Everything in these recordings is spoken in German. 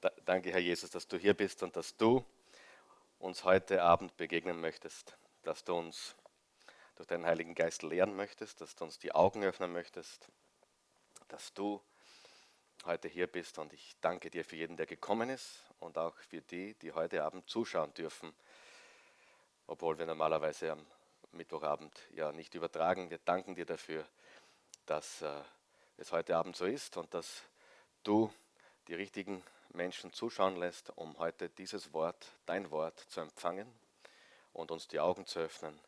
Da, danke, Herr Jesus, dass du hier bist und dass du uns heute Abend begegnen möchtest, dass du uns durch deinen Heiligen Geist lehren möchtest, dass du uns die Augen öffnen möchtest, dass du heute hier bist und ich danke dir für jeden, der gekommen ist und auch für die, die heute Abend zuschauen dürfen, obwohl wir normalerweise am Mittwochabend ja nicht übertragen. Wir danken dir dafür, dass äh, es heute Abend so ist und dass du die richtigen Menschen zuschauen lässt, um heute dieses Wort, dein Wort zu empfangen und uns die Augen zu öffnen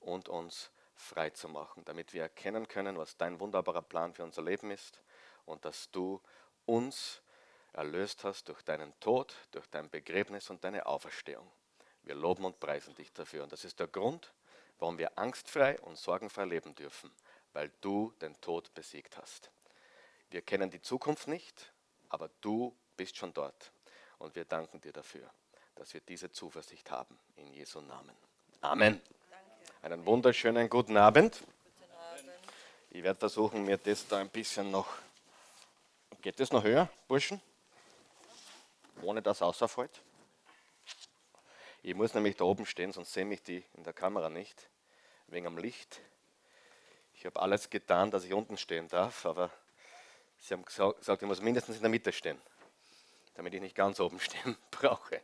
und uns frei zu machen, damit wir erkennen können, was dein wunderbarer Plan für unser Leben ist und dass du uns erlöst hast durch deinen Tod, durch dein Begräbnis und deine Auferstehung. Wir loben und preisen dich dafür. Und das ist der Grund, warum wir angstfrei und sorgenfrei leben dürfen, weil du den Tod besiegt hast. Wir kennen die Zukunft nicht, aber du bist schon dort. Und wir danken dir dafür, dass wir diese Zuversicht haben. In Jesu Namen. Amen. Einen wunderschönen guten Abend. Ich werde versuchen, mir das da ein bisschen noch. Geht das noch höher, Burschen? Ohne dass außerfällt? Ich muss nämlich da oben stehen, sonst sehen mich die in der Kamera nicht, wegen am Licht. Ich habe alles getan, dass ich unten stehen darf, aber sie haben gesagt, ich muss mindestens in der Mitte stehen damit ich nicht ganz oben stehen brauche.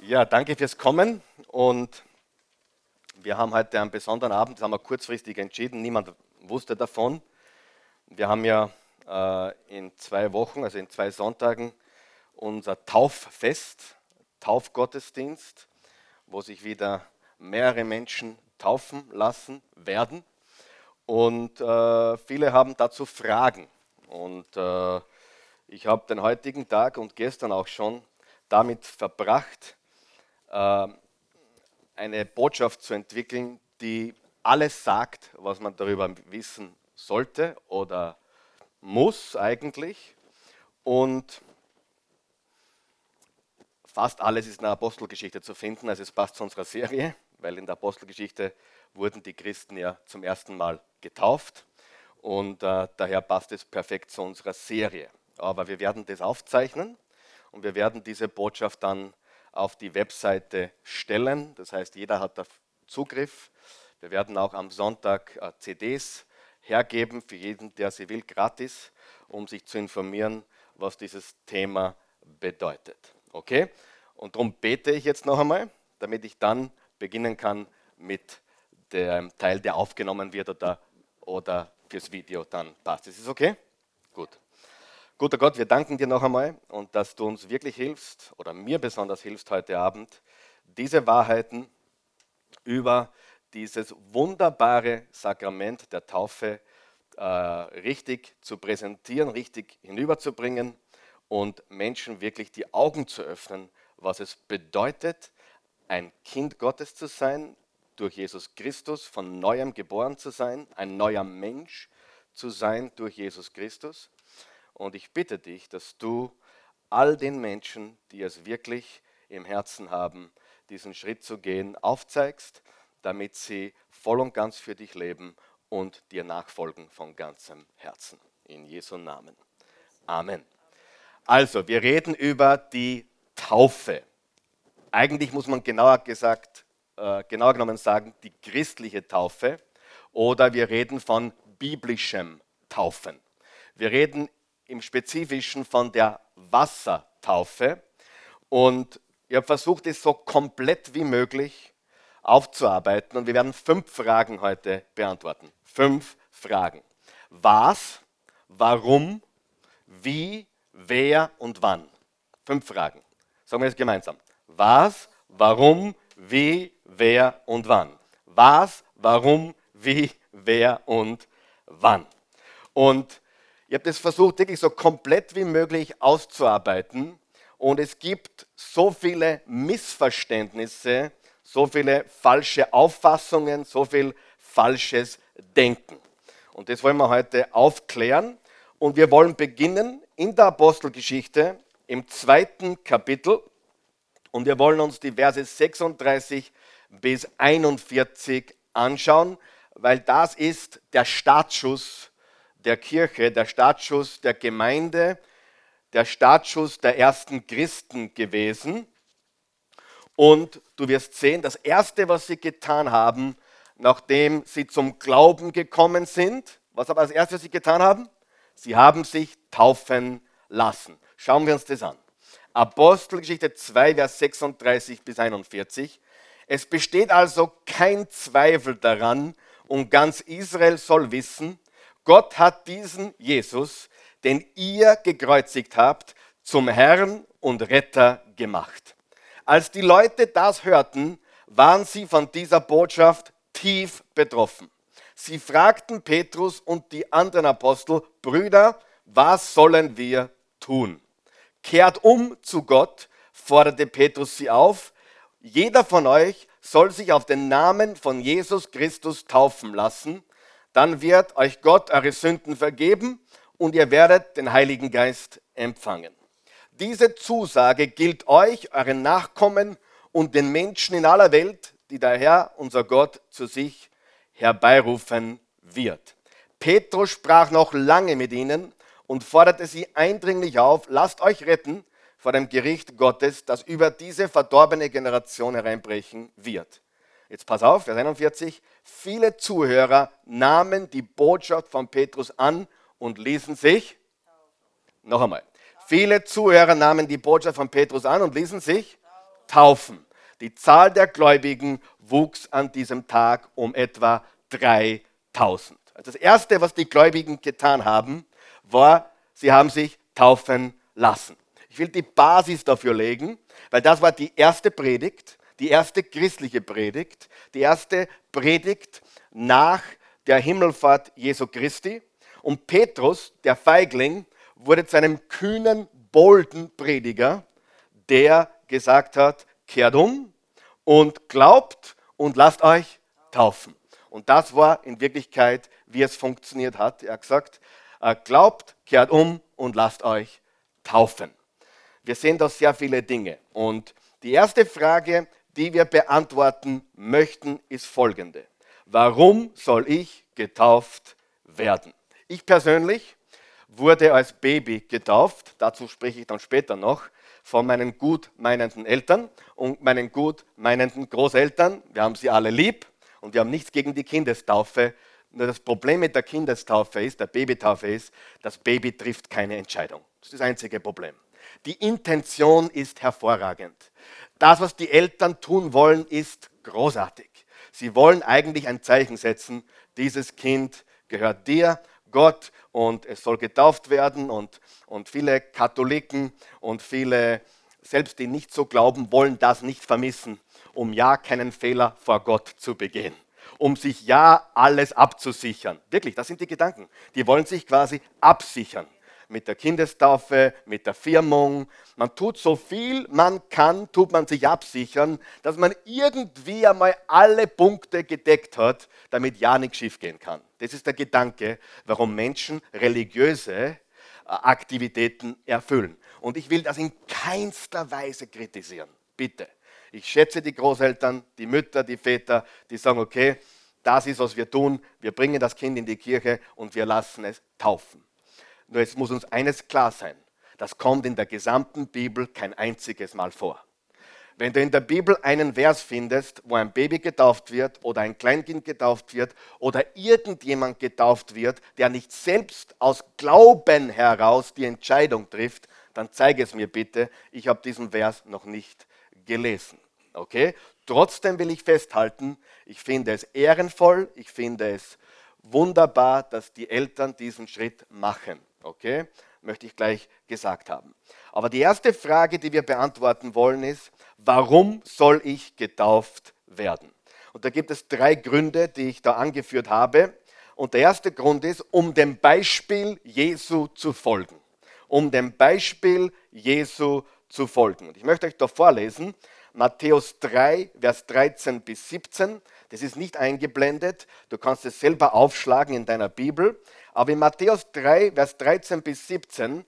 Ja, danke fürs Kommen und wir haben heute einen besonderen Abend, das haben wir kurzfristig entschieden, niemand wusste davon. Wir haben ja äh, in zwei Wochen, also in zwei Sonntagen, unser Tauffest, Taufgottesdienst, wo sich wieder mehrere Menschen taufen lassen werden. Und äh, viele haben dazu Fragen. Und äh, ich habe den heutigen Tag und gestern auch schon damit verbracht, ähm, eine Botschaft zu entwickeln, die alles sagt, was man darüber wissen sollte oder muss eigentlich. Und fast alles ist in der Apostelgeschichte zu finden, also es passt zu unserer Serie, weil in der Apostelgeschichte wurden die Christen ja zum ersten Mal getauft. Und äh, daher passt es perfekt zu unserer Serie aber wir werden das aufzeichnen und wir werden diese Botschaft dann auf die Webseite stellen. Das heißt, jeder hat da Zugriff. Wir werden auch am Sonntag äh, CDs hergeben für jeden, der sie will, gratis, um sich zu informieren, was dieses Thema bedeutet. Okay? Und darum bete ich jetzt noch einmal, damit ich dann beginnen kann mit dem Teil, der aufgenommen wird oder, oder fürs Video dann passt. Ist es okay? Gut. Guter Gott, wir danken dir noch einmal und dass du uns wirklich hilfst oder mir besonders hilfst heute Abend, diese Wahrheiten über dieses wunderbare Sakrament der Taufe äh, richtig zu präsentieren, richtig hinüberzubringen und Menschen wirklich die Augen zu öffnen, was es bedeutet, ein Kind Gottes zu sein, durch Jesus Christus von neuem geboren zu sein, ein neuer Mensch zu sein durch Jesus Christus und ich bitte dich, dass du all den Menschen, die es wirklich im Herzen haben, diesen Schritt zu gehen, aufzeigst, damit sie voll und ganz für dich leben und dir nachfolgen von ganzem Herzen. In Jesu Namen. Amen. Also, wir reden über die Taufe. Eigentlich muss man genauer gesagt, äh, genauer genommen sagen, die christliche Taufe oder wir reden von biblischem Taufen. Wir reden im Spezifischen von der Wassertaufe. Und ich habe versucht, es so komplett wie möglich aufzuarbeiten. Und wir werden fünf Fragen heute beantworten. Fünf Fragen. Was, warum, wie, wer und wann. Fünf Fragen. Sagen wir es gemeinsam. Was, warum, wie, wer und wann. Was, warum, wie, wer und wann. Und ich habe das versucht, wirklich so komplett wie möglich auszuarbeiten. Und es gibt so viele Missverständnisse, so viele falsche Auffassungen, so viel falsches Denken. Und das wollen wir heute aufklären. Und wir wollen beginnen in der Apostelgeschichte im zweiten Kapitel. Und wir wollen uns die Verse 36 bis 41 anschauen, weil das ist der Startschuss der Kirche, der Startschuss der Gemeinde, der Startschuss der ersten Christen gewesen. Und du wirst sehen, das Erste, was sie getan haben, nachdem sie zum Glauben gekommen sind, was aber als erstes sie getan haben? Sie haben sich taufen lassen. Schauen wir uns das an. Apostelgeschichte 2, Vers 36 bis 41. Es besteht also kein Zweifel daran und ganz Israel soll wissen, Gott hat diesen Jesus, den ihr gekreuzigt habt, zum Herrn und Retter gemacht. Als die Leute das hörten, waren sie von dieser Botschaft tief betroffen. Sie fragten Petrus und die anderen Apostel, Brüder, was sollen wir tun? Kehrt um zu Gott, forderte Petrus sie auf. Jeder von euch soll sich auf den Namen von Jesus Christus taufen lassen. Dann wird euch Gott eure Sünden vergeben und ihr werdet den Heiligen Geist empfangen. Diese Zusage gilt euch, euren Nachkommen und den Menschen in aller Welt, die der Herr, unser Gott, zu sich herbeirufen wird. Petrus sprach noch lange mit ihnen und forderte sie eindringlich auf, lasst euch retten vor dem Gericht Gottes, das über diese verdorbene Generation hereinbrechen wird. Jetzt pass auf, Vers 41. Viele Zuhörer nahmen die Botschaft von Petrus an und ließen sich, noch einmal, viele Zuhörer nahmen die Botschaft von Petrus an und ließen sich taufen. Die Zahl der Gläubigen wuchs an diesem Tag um etwa 3000. Also das Erste, was die Gläubigen getan haben, war, sie haben sich taufen lassen. Ich will die Basis dafür legen, weil das war die erste Predigt, die erste christliche Predigt, die erste Predigt nach der Himmelfahrt Jesu Christi. Und Petrus, der Feigling, wurde zu einem kühnen, bolden Prediger, der gesagt hat, kehrt um und glaubt und lasst euch taufen. Und das war in Wirklichkeit, wie es funktioniert hat. Er hat gesagt, äh, glaubt, kehrt um und lasst euch taufen. Wir sehen da sehr viele Dinge. Und die erste Frage, die wir beantworten möchten, ist folgende. Warum soll ich getauft werden? Ich persönlich wurde als Baby getauft, dazu spreche ich dann später noch, von meinen gut meinenden Eltern und meinen gut meinenden Großeltern. Wir haben sie alle lieb und wir haben nichts gegen die Kindestaufe. Nur das Problem mit der Kindestaufe ist, der Babytaufe ist, das Baby trifft keine Entscheidung. Das ist das einzige Problem. Die Intention ist hervorragend. Das, was die Eltern tun wollen, ist großartig. Sie wollen eigentlich ein Zeichen setzen, dieses Kind gehört dir, Gott, und es soll getauft werden. Und, und viele Katholiken und viele, selbst die nicht so glauben, wollen das nicht vermissen, um ja keinen Fehler vor Gott zu begehen um sich ja alles abzusichern. Wirklich, das sind die Gedanken. Die wollen sich quasi absichern mit der Kindestaufe, mit der Firmung. Man tut so viel man kann, tut man sich absichern, dass man irgendwie einmal alle Punkte gedeckt hat, damit ja nichts schiefgehen kann. Das ist der Gedanke, warum Menschen religiöse äh, Aktivitäten erfüllen. Und ich will das in keinster Weise kritisieren. Bitte. Ich schätze die Großeltern, die Mütter, die Väter, die sagen, okay, das ist, was wir tun. Wir bringen das Kind in die Kirche und wir lassen es taufen. Nur jetzt muss uns eines klar sein. Das kommt in der gesamten Bibel kein einziges Mal vor. Wenn du in der Bibel einen Vers findest, wo ein Baby getauft wird oder ein Kleinkind getauft wird oder irgendjemand getauft wird, der nicht selbst aus Glauben heraus die Entscheidung trifft, dann zeige es mir bitte. Ich habe diesen Vers noch nicht gelesen. Okay? Trotzdem will ich festhalten, ich finde es ehrenvoll, ich finde es wunderbar, dass die Eltern diesen Schritt machen. Okay? Möchte ich gleich gesagt haben. Aber die erste Frage, die wir beantworten wollen, ist, warum soll ich getauft werden? Und da gibt es drei Gründe, die ich da angeführt habe. Und der erste Grund ist, um dem Beispiel Jesu zu folgen. Um dem Beispiel Jesu zu folgen. Und ich möchte euch da vorlesen, Matthäus 3, Vers 13 bis 17. Das ist nicht eingeblendet. Du kannst es selber aufschlagen in deiner Bibel. Aber in Matthäus 3, Vers 13 bis 17,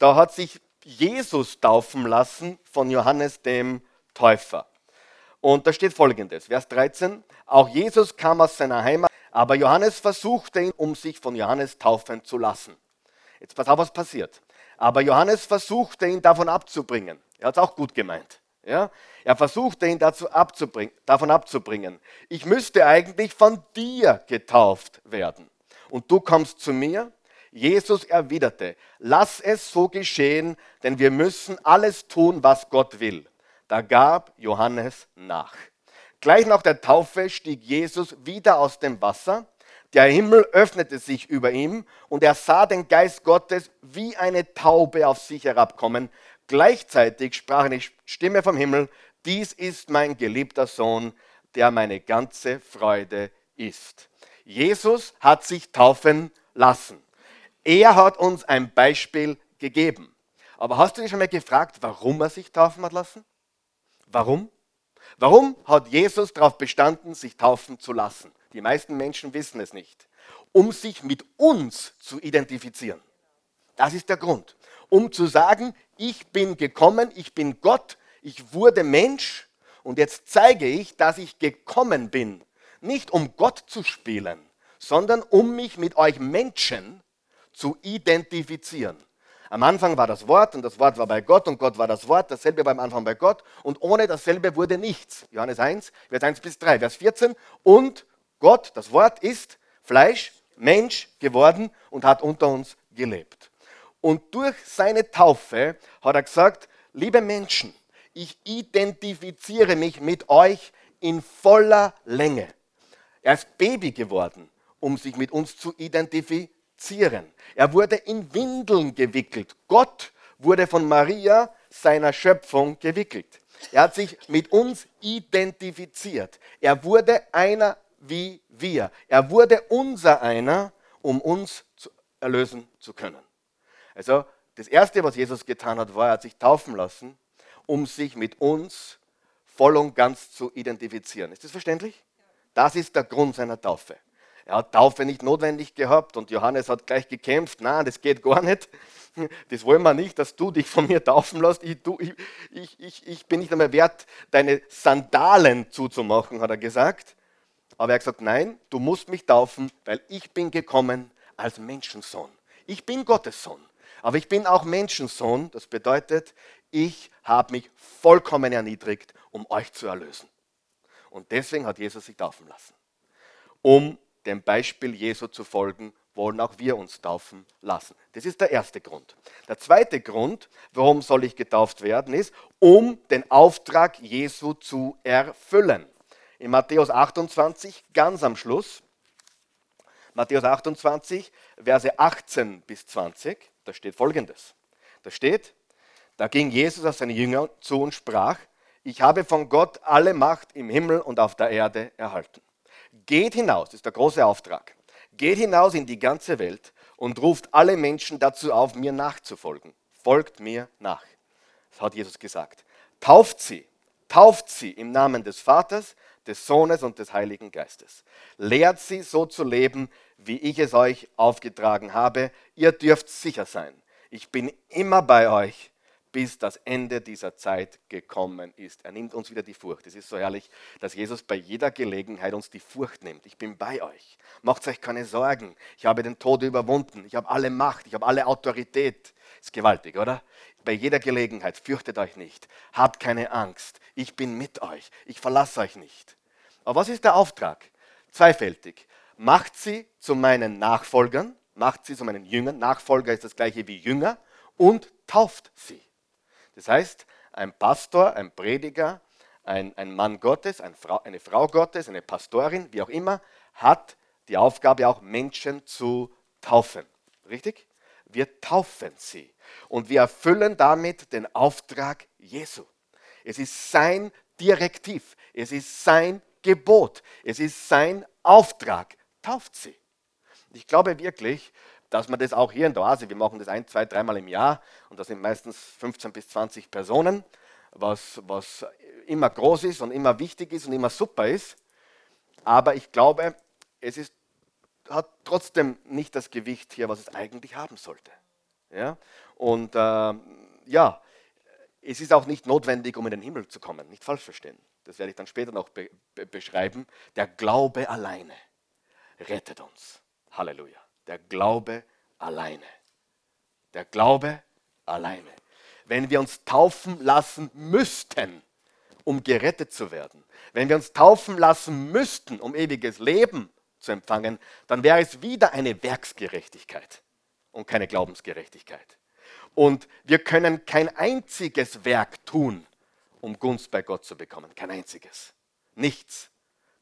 da hat sich Jesus taufen lassen von Johannes dem Täufer. Und da steht folgendes, Vers 13, auch Jesus kam aus seiner Heimat, aber Johannes versuchte ihn, um sich von Johannes taufen zu lassen. Jetzt pass auf, was passiert. Aber Johannes versuchte ihn davon abzubringen. Er hat es auch gut gemeint. Ja? Er versuchte ihn dazu abzubringen, davon abzubringen. Ich müsste eigentlich von dir getauft werden. Und du kommst zu mir? Jesus erwiderte, lass es so geschehen, denn wir müssen alles tun, was Gott will. Da gab Johannes nach. Gleich nach der Taufe stieg Jesus wieder aus dem Wasser. Der Himmel öffnete sich über ihm und er sah den Geist Gottes wie eine Taube auf sich herabkommen. Gleichzeitig sprach eine Stimme vom Himmel, dies ist mein geliebter Sohn, der meine ganze Freude ist. Jesus hat sich taufen lassen. Er hat uns ein Beispiel gegeben. Aber hast du dich schon mal gefragt, warum er sich taufen hat lassen? Warum? Warum hat Jesus darauf bestanden, sich taufen zu lassen? Die meisten Menschen wissen es nicht. Um sich mit uns zu identifizieren. Das ist der Grund. Um zu sagen, ich bin gekommen, ich bin Gott, ich wurde Mensch und jetzt zeige ich, dass ich gekommen bin. Nicht um Gott zu spielen, sondern um mich mit euch Menschen zu identifizieren. Am Anfang war das Wort und das Wort war bei Gott und Gott war das Wort. Dasselbe war am Anfang bei Gott und ohne dasselbe wurde nichts. Johannes 1, Vers 1 bis 3, Vers 14. Und Gott, das Wort ist Fleisch, Mensch geworden und hat unter uns gelebt. Und durch seine Taufe hat er gesagt, liebe Menschen, ich identifiziere mich mit euch in voller Länge. Er ist Baby geworden, um sich mit uns zu identifizieren zieren. Er wurde in Windeln gewickelt. Gott wurde von Maria, seiner Schöpfung, gewickelt. Er hat sich mit uns identifiziert. Er wurde einer wie wir. Er wurde unser einer, um uns zu erlösen zu können. Also das Erste, was Jesus getan hat, war, er hat sich taufen lassen, um sich mit uns voll und ganz zu identifizieren. Ist das verständlich? Das ist der Grund seiner Taufe. Er hat Taufe nicht notwendig gehabt und Johannes hat gleich gekämpft. Nein, das geht gar nicht. Das wollen wir nicht, dass du dich von mir taufen lässt. Ich, du, ich, ich, ich, bin nicht einmal wert, deine Sandalen zuzumachen, hat er gesagt. Aber er hat gesagt, nein, du musst mich taufen, weil ich bin gekommen als Menschensohn. Ich bin Gottes Sohn, aber ich bin auch Menschensohn. Das bedeutet, ich habe mich vollkommen erniedrigt, um euch zu erlösen. Und deswegen hat Jesus sich taufen lassen, um dem Beispiel Jesu zu folgen, wollen auch wir uns taufen lassen. Das ist der erste Grund. Der zweite Grund, warum soll ich getauft werden, ist, um den Auftrag Jesu zu erfüllen. In Matthäus 28, ganz am Schluss, Matthäus 28, Verse 18 bis 20, da steht folgendes. Da steht, da ging Jesus auf seine Jünger zu und sprach, ich habe von Gott alle Macht im Himmel und auf der Erde erhalten. Geht hinaus, das ist der große Auftrag. Geht hinaus in die ganze Welt und ruft alle Menschen dazu auf, mir nachzufolgen. Folgt mir nach. Das hat Jesus gesagt. Tauft sie, tauft sie im Namen des Vaters, des Sohnes und des Heiligen Geistes. Lehrt sie so zu leben, wie ich es euch aufgetragen habe. Ihr dürft sicher sein. Ich bin immer bei euch bis das Ende dieser Zeit gekommen ist. Er nimmt uns wieder die Furcht. Es ist so herrlich, dass Jesus bei jeder Gelegenheit uns die Furcht nimmt. Ich bin bei euch. Macht euch keine Sorgen. Ich habe den Tod überwunden. Ich habe alle Macht. Ich habe alle Autorität. Ist gewaltig, oder? Bei jeder Gelegenheit fürchtet euch nicht. Habt keine Angst. Ich bin mit euch. Ich verlasse euch nicht. Aber was ist der Auftrag? Zweifältig. Macht sie zu meinen Nachfolgern. Macht sie zu meinen Jüngern. Nachfolger ist das gleiche wie Jünger. Und tauft sie. Das heißt, ein Pastor, ein Prediger, ein, ein Mann Gottes, ein Frau, eine Frau Gottes, eine Pastorin, wie auch immer, hat die Aufgabe auch Menschen zu taufen. Richtig? Wir taufen sie und wir erfüllen damit den Auftrag Jesu. Es ist sein Direktiv, es ist sein Gebot, es ist sein Auftrag. Tauft sie. Ich glaube wirklich, dass man das auch hier in der Oase, wir machen das ein, zwei, dreimal im Jahr und das sind meistens 15 bis 20 Personen, was, was immer groß ist und immer wichtig ist und immer super ist. Aber ich glaube, es ist, hat trotzdem nicht das Gewicht hier, was es eigentlich haben sollte. Ja? Und äh, ja, es ist auch nicht notwendig, um in den Himmel zu kommen, nicht falsch verstehen. Das werde ich dann später noch be be beschreiben. Der Glaube alleine rettet uns. Halleluja. Der Glaube alleine. Der Glaube alleine. Wenn wir uns taufen lassen müssten, um gerettet zu werden, wenn wir uns taufen lassen müssten, um ewiges Leben zu empfangen, dann wäre es wieder eine Werksgerechtigkeit und keine Glaubensgerechtigkeit. Und wir können kein einziges Werk tun, um Gunst bei Gott zu bekommen. Kein einziges. Nichts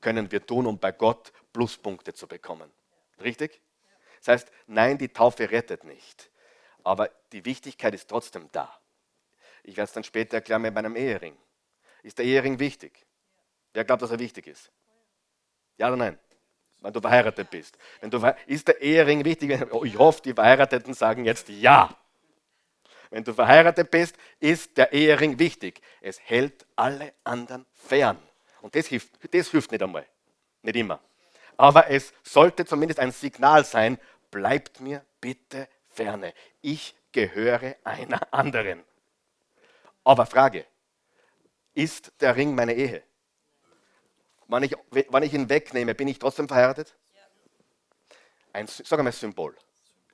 können wir tun, um bei Gott Pluspunkte zu bekommen. Richtig? Das heißt, nein, die Taufe rettet nicht. Aber die Wichtigkeit ist trotzdem da. Ich werde es dann später erklären mit meinem Ehering. Ist der Ehering wichtig? Wer glaubt, dass er wichtig ist? Ja oder nein? Wenn du verheiratet bist. Wenn du, ist der Ehering wichtig? Oh, ich hoffe, die Verheirateten sagen jetzt ja. Wenn du verheiratet bist, ist der Ehering wichtig. Es hält alle anderen fern. Und das hilft, das hilft nicht einmal. Nicht immer. Aber es sollte zumindest ein Signal sein, bleibt mir bitte ferne. Ich gehöre einer anderen. Aber Frage, ist der Ring meine Ehe? Wenn ich, wenn ich ihn wegnehme, bin ich trotzdem verheiratet? Ein, sag mal Symbol.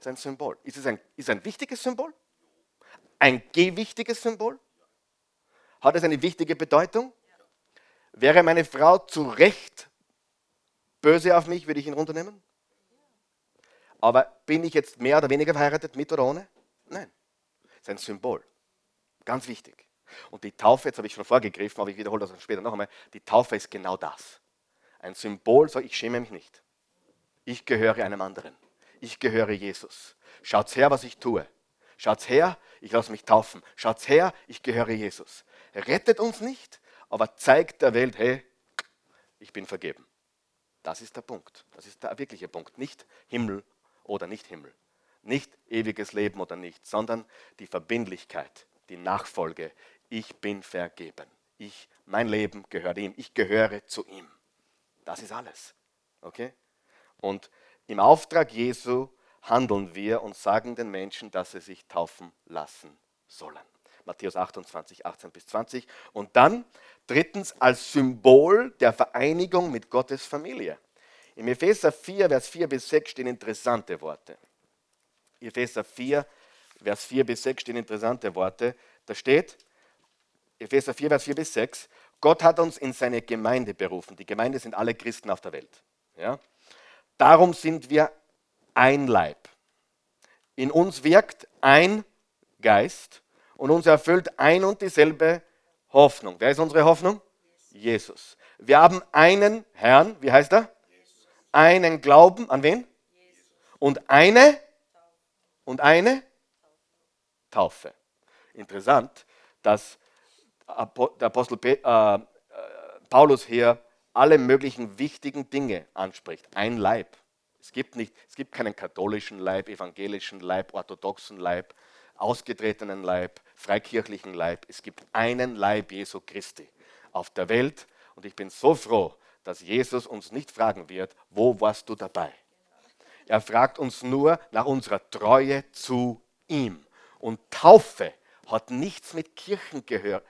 Ist ein Symbol. Ist es ein, ist ein wichtiges Symbol? Ein gewichtiges Symbol? Hat es eine wichtige Bedeutung? Wäre meine Frau zu Recht böse auf mich, würde ich ihn runternehmen? Aber bin ich jetzt mehr oder weniger verheiratet, mit oder ohne? Nein. Das ist ein Symbol. Ganz wichtig. Und die Taufe, jetzt habe ich schon vorgegriffen, aber ich wiederhole das später noch einmal, die Taufe ist genau das. Ein Symbol, so ich schäme mich nicht. Ich gehöre einem anderen. Ich gehöre Jesus. Schaut her, was ich tue. Schaut her, ich lasse mich taufen. Schaut her, ich gehöre Jesus. Rettet uns nicht, aber zeigt der Welt, hey, ich bin vergeben. Das ist der Punkt. Das ist der wirkliche Punkt. Nicht Himmel oder nicht Himmel. Nicht ewiges Leben oder nicht, sondern die Verbindlichkeit, die Nachfolge ich bin vergeben. Ich, mein Leben gehört ihm. Ich gehöre zu ihm. Das ist alles. Okay? Und im Auftrag Jesu handeln wir und sagen den Menschen, dass sie sich taufen lassen sollen. Matthäus 28, 18 bis 20. Und dann drittens als Symbol der Vereinigung mit Gottes Familie. Im Epheser 4, Vers 4 bis 6 stehen interessante Worte. Epheser 4, Vers 4 bis 6 stehen interessante Worte. Da steht, Epheser 4, Vers 4 bis 6, Gott hat uns in seine Gemeinde berufen. Die Gemeinde sind alle Christen auf der Welt. Ja? Darum sind wir ein Leib. In uns wirkt ein Geist und uns erfüllt ein und dieselbe Hoffnung. Wer ist unsere Hoffnung? Jesus. Wir haben einen Herrn, wie heißt er? Einen Glauben an wen? Und eine und eine Taufe. Interessant, dass der Apostel äh, äh, Paulus hier alle möglichen wichtigen Dinge anspricht. Ein Leib. Es gibt, nicht, es gibt keinen katholischen Leib, evangelischen Leib, orthodoxen Leib, ausgetretenen Leib, freikirchlichen Leib. Es gibt einen Leib Jesu Christi auf der Welt. Und ich bin so froh, dass Jesus uns nicht fragen wird, wo warst du dabei? Er fragt uns nur nach unserer Treue zu ihm. Und Taufe hat nichts mit Kirchengehör,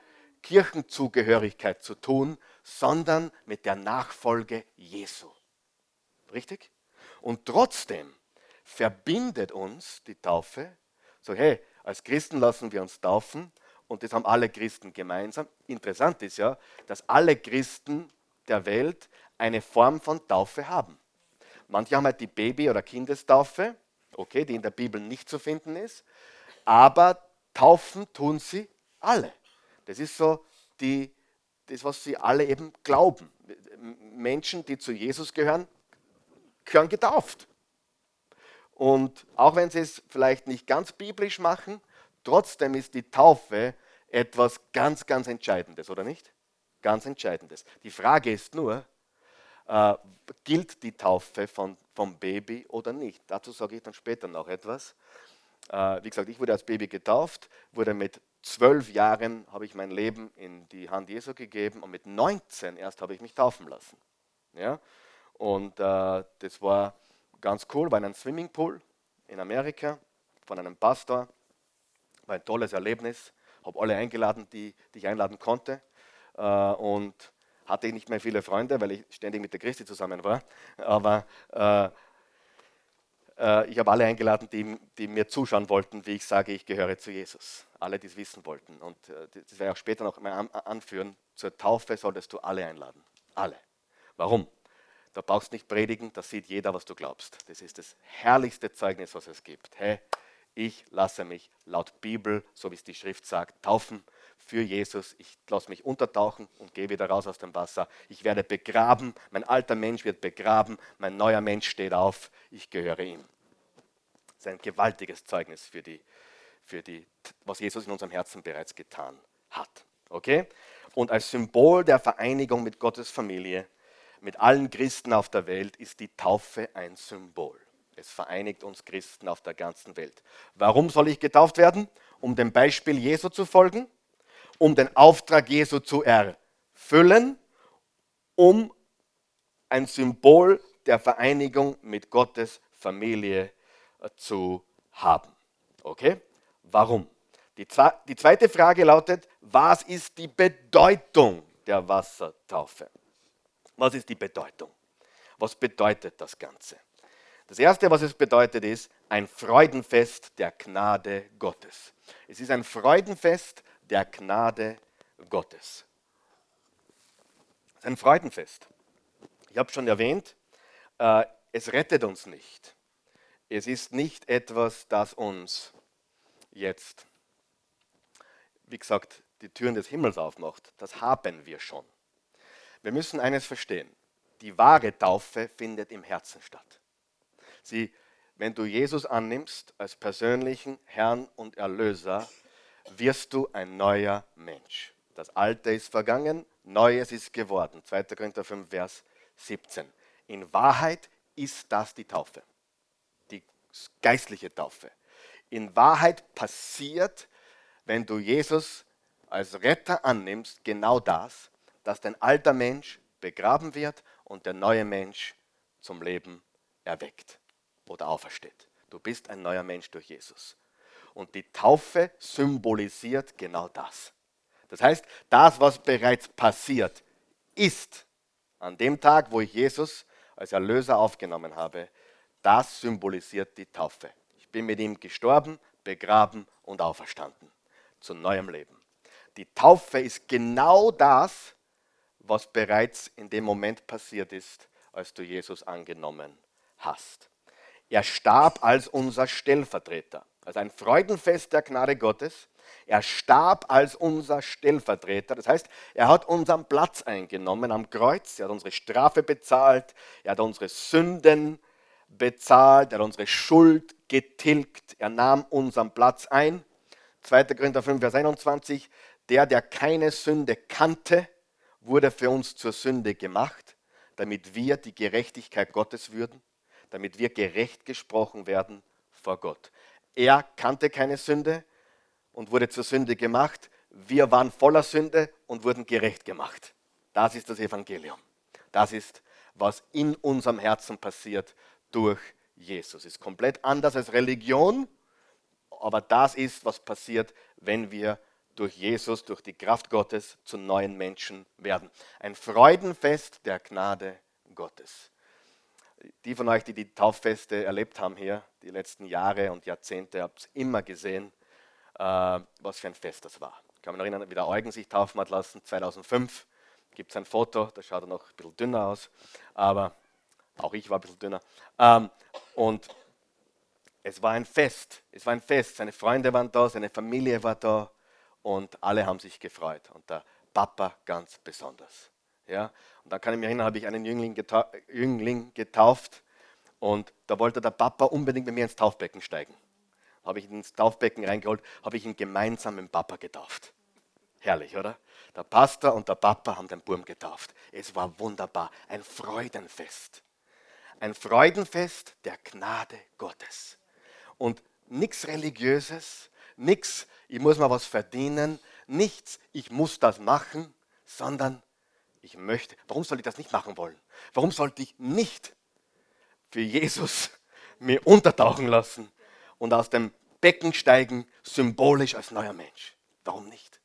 Kirchenzugehörigkeit zu tun, sondern mit der Nachfolge Jesu. Richtig? Und trotzdem verbindet uns die Taufe, so hey, als Christen lassen wir uns taufen und das haben alle Christen gemeinsam. Interessant ist ja, dass alle Christen der Welt eine Form von Taufe haben. Manche haben halt die Baby- oder Kindestaufe, okay, die in der Bibel nicht zu finden ist, aber taufen tun sie alle. Das ist so die, das, was sie alle eben glauben. Menschen, die zu Jesus gehören, gehören getauft. Und auch wenn sie es vielleicht nicht ganz biblisch machen, trotzdem ist die Taufe etwas ganz, ganz Entscheidendes, oder nicht? Ganz Entscheidendes. Die Frage ist nur, äh, gilt die Taufe von, vom Baby oder nicht? Dazu sage ich dann später noch etwas. Äh, wie gesagt, ich wurde als Baby getauft, wurde mit zwölf Jahren habe ich mein Leben in die Hand Jesu gegeben und mit 19 erst habe ich mich taufen lassen. Ja? Und äh, das war ganz cool, war in einem Swimmingpool in Amerika von einem Pastor. War ein tolles Erlebnis. Habe alle eingeladen, die, die ich einladen konnte. Äh, und hatte nicht mehr viele Freunde, weil ich ständig mit der Christi zusammen war. Aber äh, Äh, ich habe alle eingeladen, die, die, mir zuschauen wollten, wie ich sage, ich gehöre zu Jesus. Alle, die es wissen wollten. Und äh, das werde ich auch später noch mal anführen. Zur Taufe solltest du alle einladen. Alle. Warum? Da brauchst du nicht predigen, da sieht jeder, was du glaubst. Das ist das herrlichste Zeugnis, was es gibt. Hey, ich lasse mich laut Bibel, so wie es die Schrift sagt, taufen für Jesus. Ich lasse mich untertauchen und gehe wieder raus aus dem Wasser. Ich werde begraben, mein alter Mensch wird begraben, mein neuer Mensch steht auf, ich gehöre ihm. Das ist ein gewaltiges Zeugnis für, die, für die, was Jesus in unserem Herzen bereits getan hat. Okay? Und als Symbol der Vereinigung mit Gottes Familie, mit allen Christen auf der Welt, ist die Taufe ein Symbol. Es vereinigt uns Christen auf der ganzen Welt. Warum soll ich getauft werden? Um dem Beispiel Jesu zu folgen? um den Auftrag Jesu zu erfüllen, um ein Symbol der Vereinigung mit Gottes Familie äh, zu haben. Okay? Warum? Die, die zweite Frage lautet, was ist die Bedeutung der Wassertaufe? Was ist die Bedeutung? Was bedeutet das Ganze? Das Erste, was es bedeutet, ist ein Freudenfest der Gnade Gottes. Es ist ein Freudenfest der Gnade Gottes. Es ist ein Freudenfest. Ich habe schon erwähnt, äh, es rettet uns nicht. Es ist nicht etwas, das uns jetzt, wie gesagt, die Türen des Himmels aufmacht. Das haben wir schon. Wir müssen eines verstehen. Die wahre Taufe findet im Herzen statt. Sie, wenn du Jesus annimmst als persönlichen Herrn und Erlöser, wirst du ein neuer Mensch. Das Alte ist vergangen, Neues ist geworden. 2. Korinther 5, Vers 17. In Wahrheit ist das die Taufe, die geistliche Taufe. In Wahrheit passiert, wenn du Jesus als Retter annimmst, genau das, dass dein alter Mensch begraben wird und der neue Mensch zum Leben erweckt oder aufersteht. Du bist ein neuer Mensch durch Jesus. Und die Taufe symbolisiert genau das. Das heißt, das, was bereits passiert ist, an dem Tag, wo ich Jesus als Erlöser aufgenommen habe, das symbolisiert die Taufe. Ich bin mit ihm gestorben, begraben und auferstanden zu neuem Leben. Die Taufe ist genau das, was bereits in dem Moment passiert ist, als du Jesus angenommen hast. Er starb als unser Stellvertreter also ein Freudenfest der Gnade Gottes. Er starb als unser Stellvertreter. Das heißt, er hat unseren Platz eingenommen am Kreuz. Er hat unsere Strafe bezahlt. Er hat unsere Sünden bezahlt. Er hat unsere Schuld getilgt. Er nahm unseren Platz ein. 2. Korinther 5, Vers 21. Der, der keine Sünde kannte, wurde für uns zur Sünde gemacht, damit wir die Gerechtigkeit Gottes würden, damit wir gerecht gesprochen werden vor Gott. Er kannte keine Sünde und wurde zur Sünde gemacht. Wir waren voller Sünde und wurden gerecht gemacht. Das ist das Evangelium. Das ist, was in unserem Herzen passiert durch Jesus. Ist komplett anders als Religion, aber das ist, was passiert, wenn wir durch Jesus, durch die Kraft Gottes zu neuen Menschen werden. Ein Freudenfest der Gnade Gottes die von euch, die die Tauffeste erlebt haben hier, die letzten Jahre und Jahrzehnte, habt immer gesehen, äh, was für ein Fest das war. Ich kann mich erinnern, wie der Eugen sich taufen hat lassen, 2005. Gibt es ein Foto, da schaut er noch ein bisschen dünner aus, aber auch ich war ein bisschen dünner. Ähm, und es war ein Fest, es war ein Fest. Seine Freunde waren da, seine Familie war da und alle haben sich gefreut. Und der Papa ganz besonders. Ja? Und da kann ich mich erinnern, habe ich einen Jüngling, getauft, Jüngling getauft und da wollte der Papa unbedingt mit mir ins Taufbecken steigen. Habe ich ihn ins Taufbecken reingeholt, habe ich ihn gemeinsam mit dem Papa getauft. Herrlich, oder? Der Pastor und der Papa haben den Burm getauft. Es war wunderbar, ein Freudenfest. Ein Freudenfest der Gnade Gottes. Und nichts Religiöses, nichts, ich muss mal was verdienen, nichts, ich muss das machen, sondern ich möchte, warum soll ich das nicht machen wollen? Warum sollte ich nicht für Jesus mir untertauchen lassen und aus dem Becken steigen, symbolisch als neuer Mensch? Warum nicht?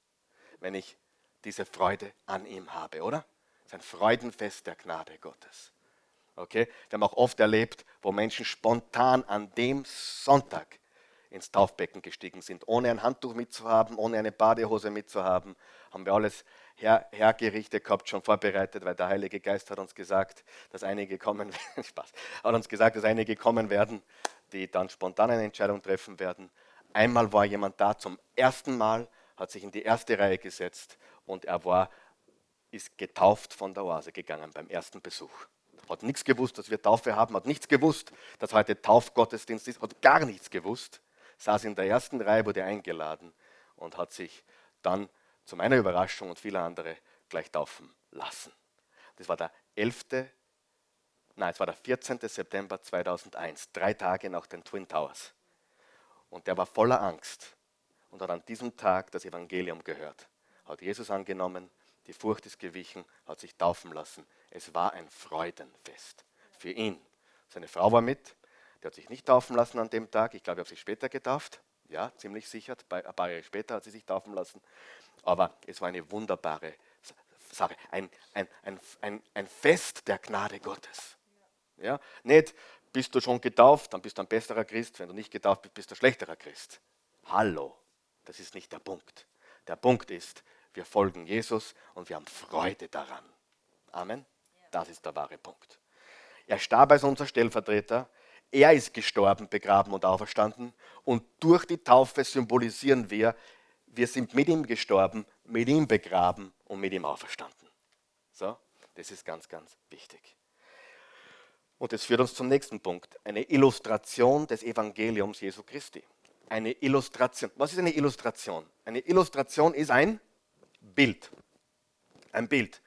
Wenn ich diese Freude an ihm habe, oder? Es ist ein Freudenfest der Gnade Gottes. Okay? Wir haben auch oft erlebt, wo Menschen spontan an dem Sonntag ins Taufbecken gestiegen sind, ohne ein Handtuch mitzuhaben, ohne eine Badehose mitzuhaben, haben wir alles her, hergerichtet gehabt, schon vorbereitet, weil der Heilige Geist hat uns gesagt, dass einige kommen, Spaß, hat uns gesagt, dass einige kommen werden, die dann spontan eine Entscheidung treffen werden. Einmal war jemand da zum ersten Mal, hat sich in die erste Reihe gesetzt und er war, ist getauft von der Oase gegangen beim ersten Besuch. Hat nichts gewusst, dass wir Taufe haben, hat nichts gewusst, dass heute Taufgottesdienst ist, hat gar nichts gewusst saß in der ersten Reihe, wurde eingeladen und hat sich dann zu meiner Überraschung und vieler andere gleich taufen lassen. Das war der 11. Nein, es war der 14. September 2001, drei Tage nach den Twin Towers. Und der war voller Angst und hat an diesem Tag das Evangelium gehört. Hat Jesus angenommen, die Furcht ist gewichen, hat sich taufen lassen. Es war ein Freudenfest für ihn. Seine Frau war mit, der hat sich nicht taufen lassen an dem Tag. Ich glaube, er hat sich später getauft. Ja, ziemlich sicher. Ein paar Jahre später hat sie sich taufen lassen. Aber es war eine wunderbare Sache. Ein, ein, ein, ein, ein Fest der Gnade Gottes. Ja, nicht bist du schon getauft, dann bist du ein besserer Christ. Wenn du nicht getauft bist, bist du ein schlechterer Christ. Hallo, das ist nicht der Punkt. Der Punkt ist, wir folgen Jesus und wir haben Freude daran. Amen. Das ist der wahre Punkt. Er starb als unser Stellvertreter. Er ist gestorben, begraben und auferstanden. Und durch die Taufe symbolisieren wir, wir sind mit ihm gestorben, mit ihm begraben und mit ihm auferstanden. So, das ist ganz, ganz wichtig. Und das führt uns zum nächsten Punkt. Eine Illustration des Evangeliums Jesu Christi. Eine Illustration. Was ist eine Illustration? Eine Illustration ist ein Bild. Ein Bild.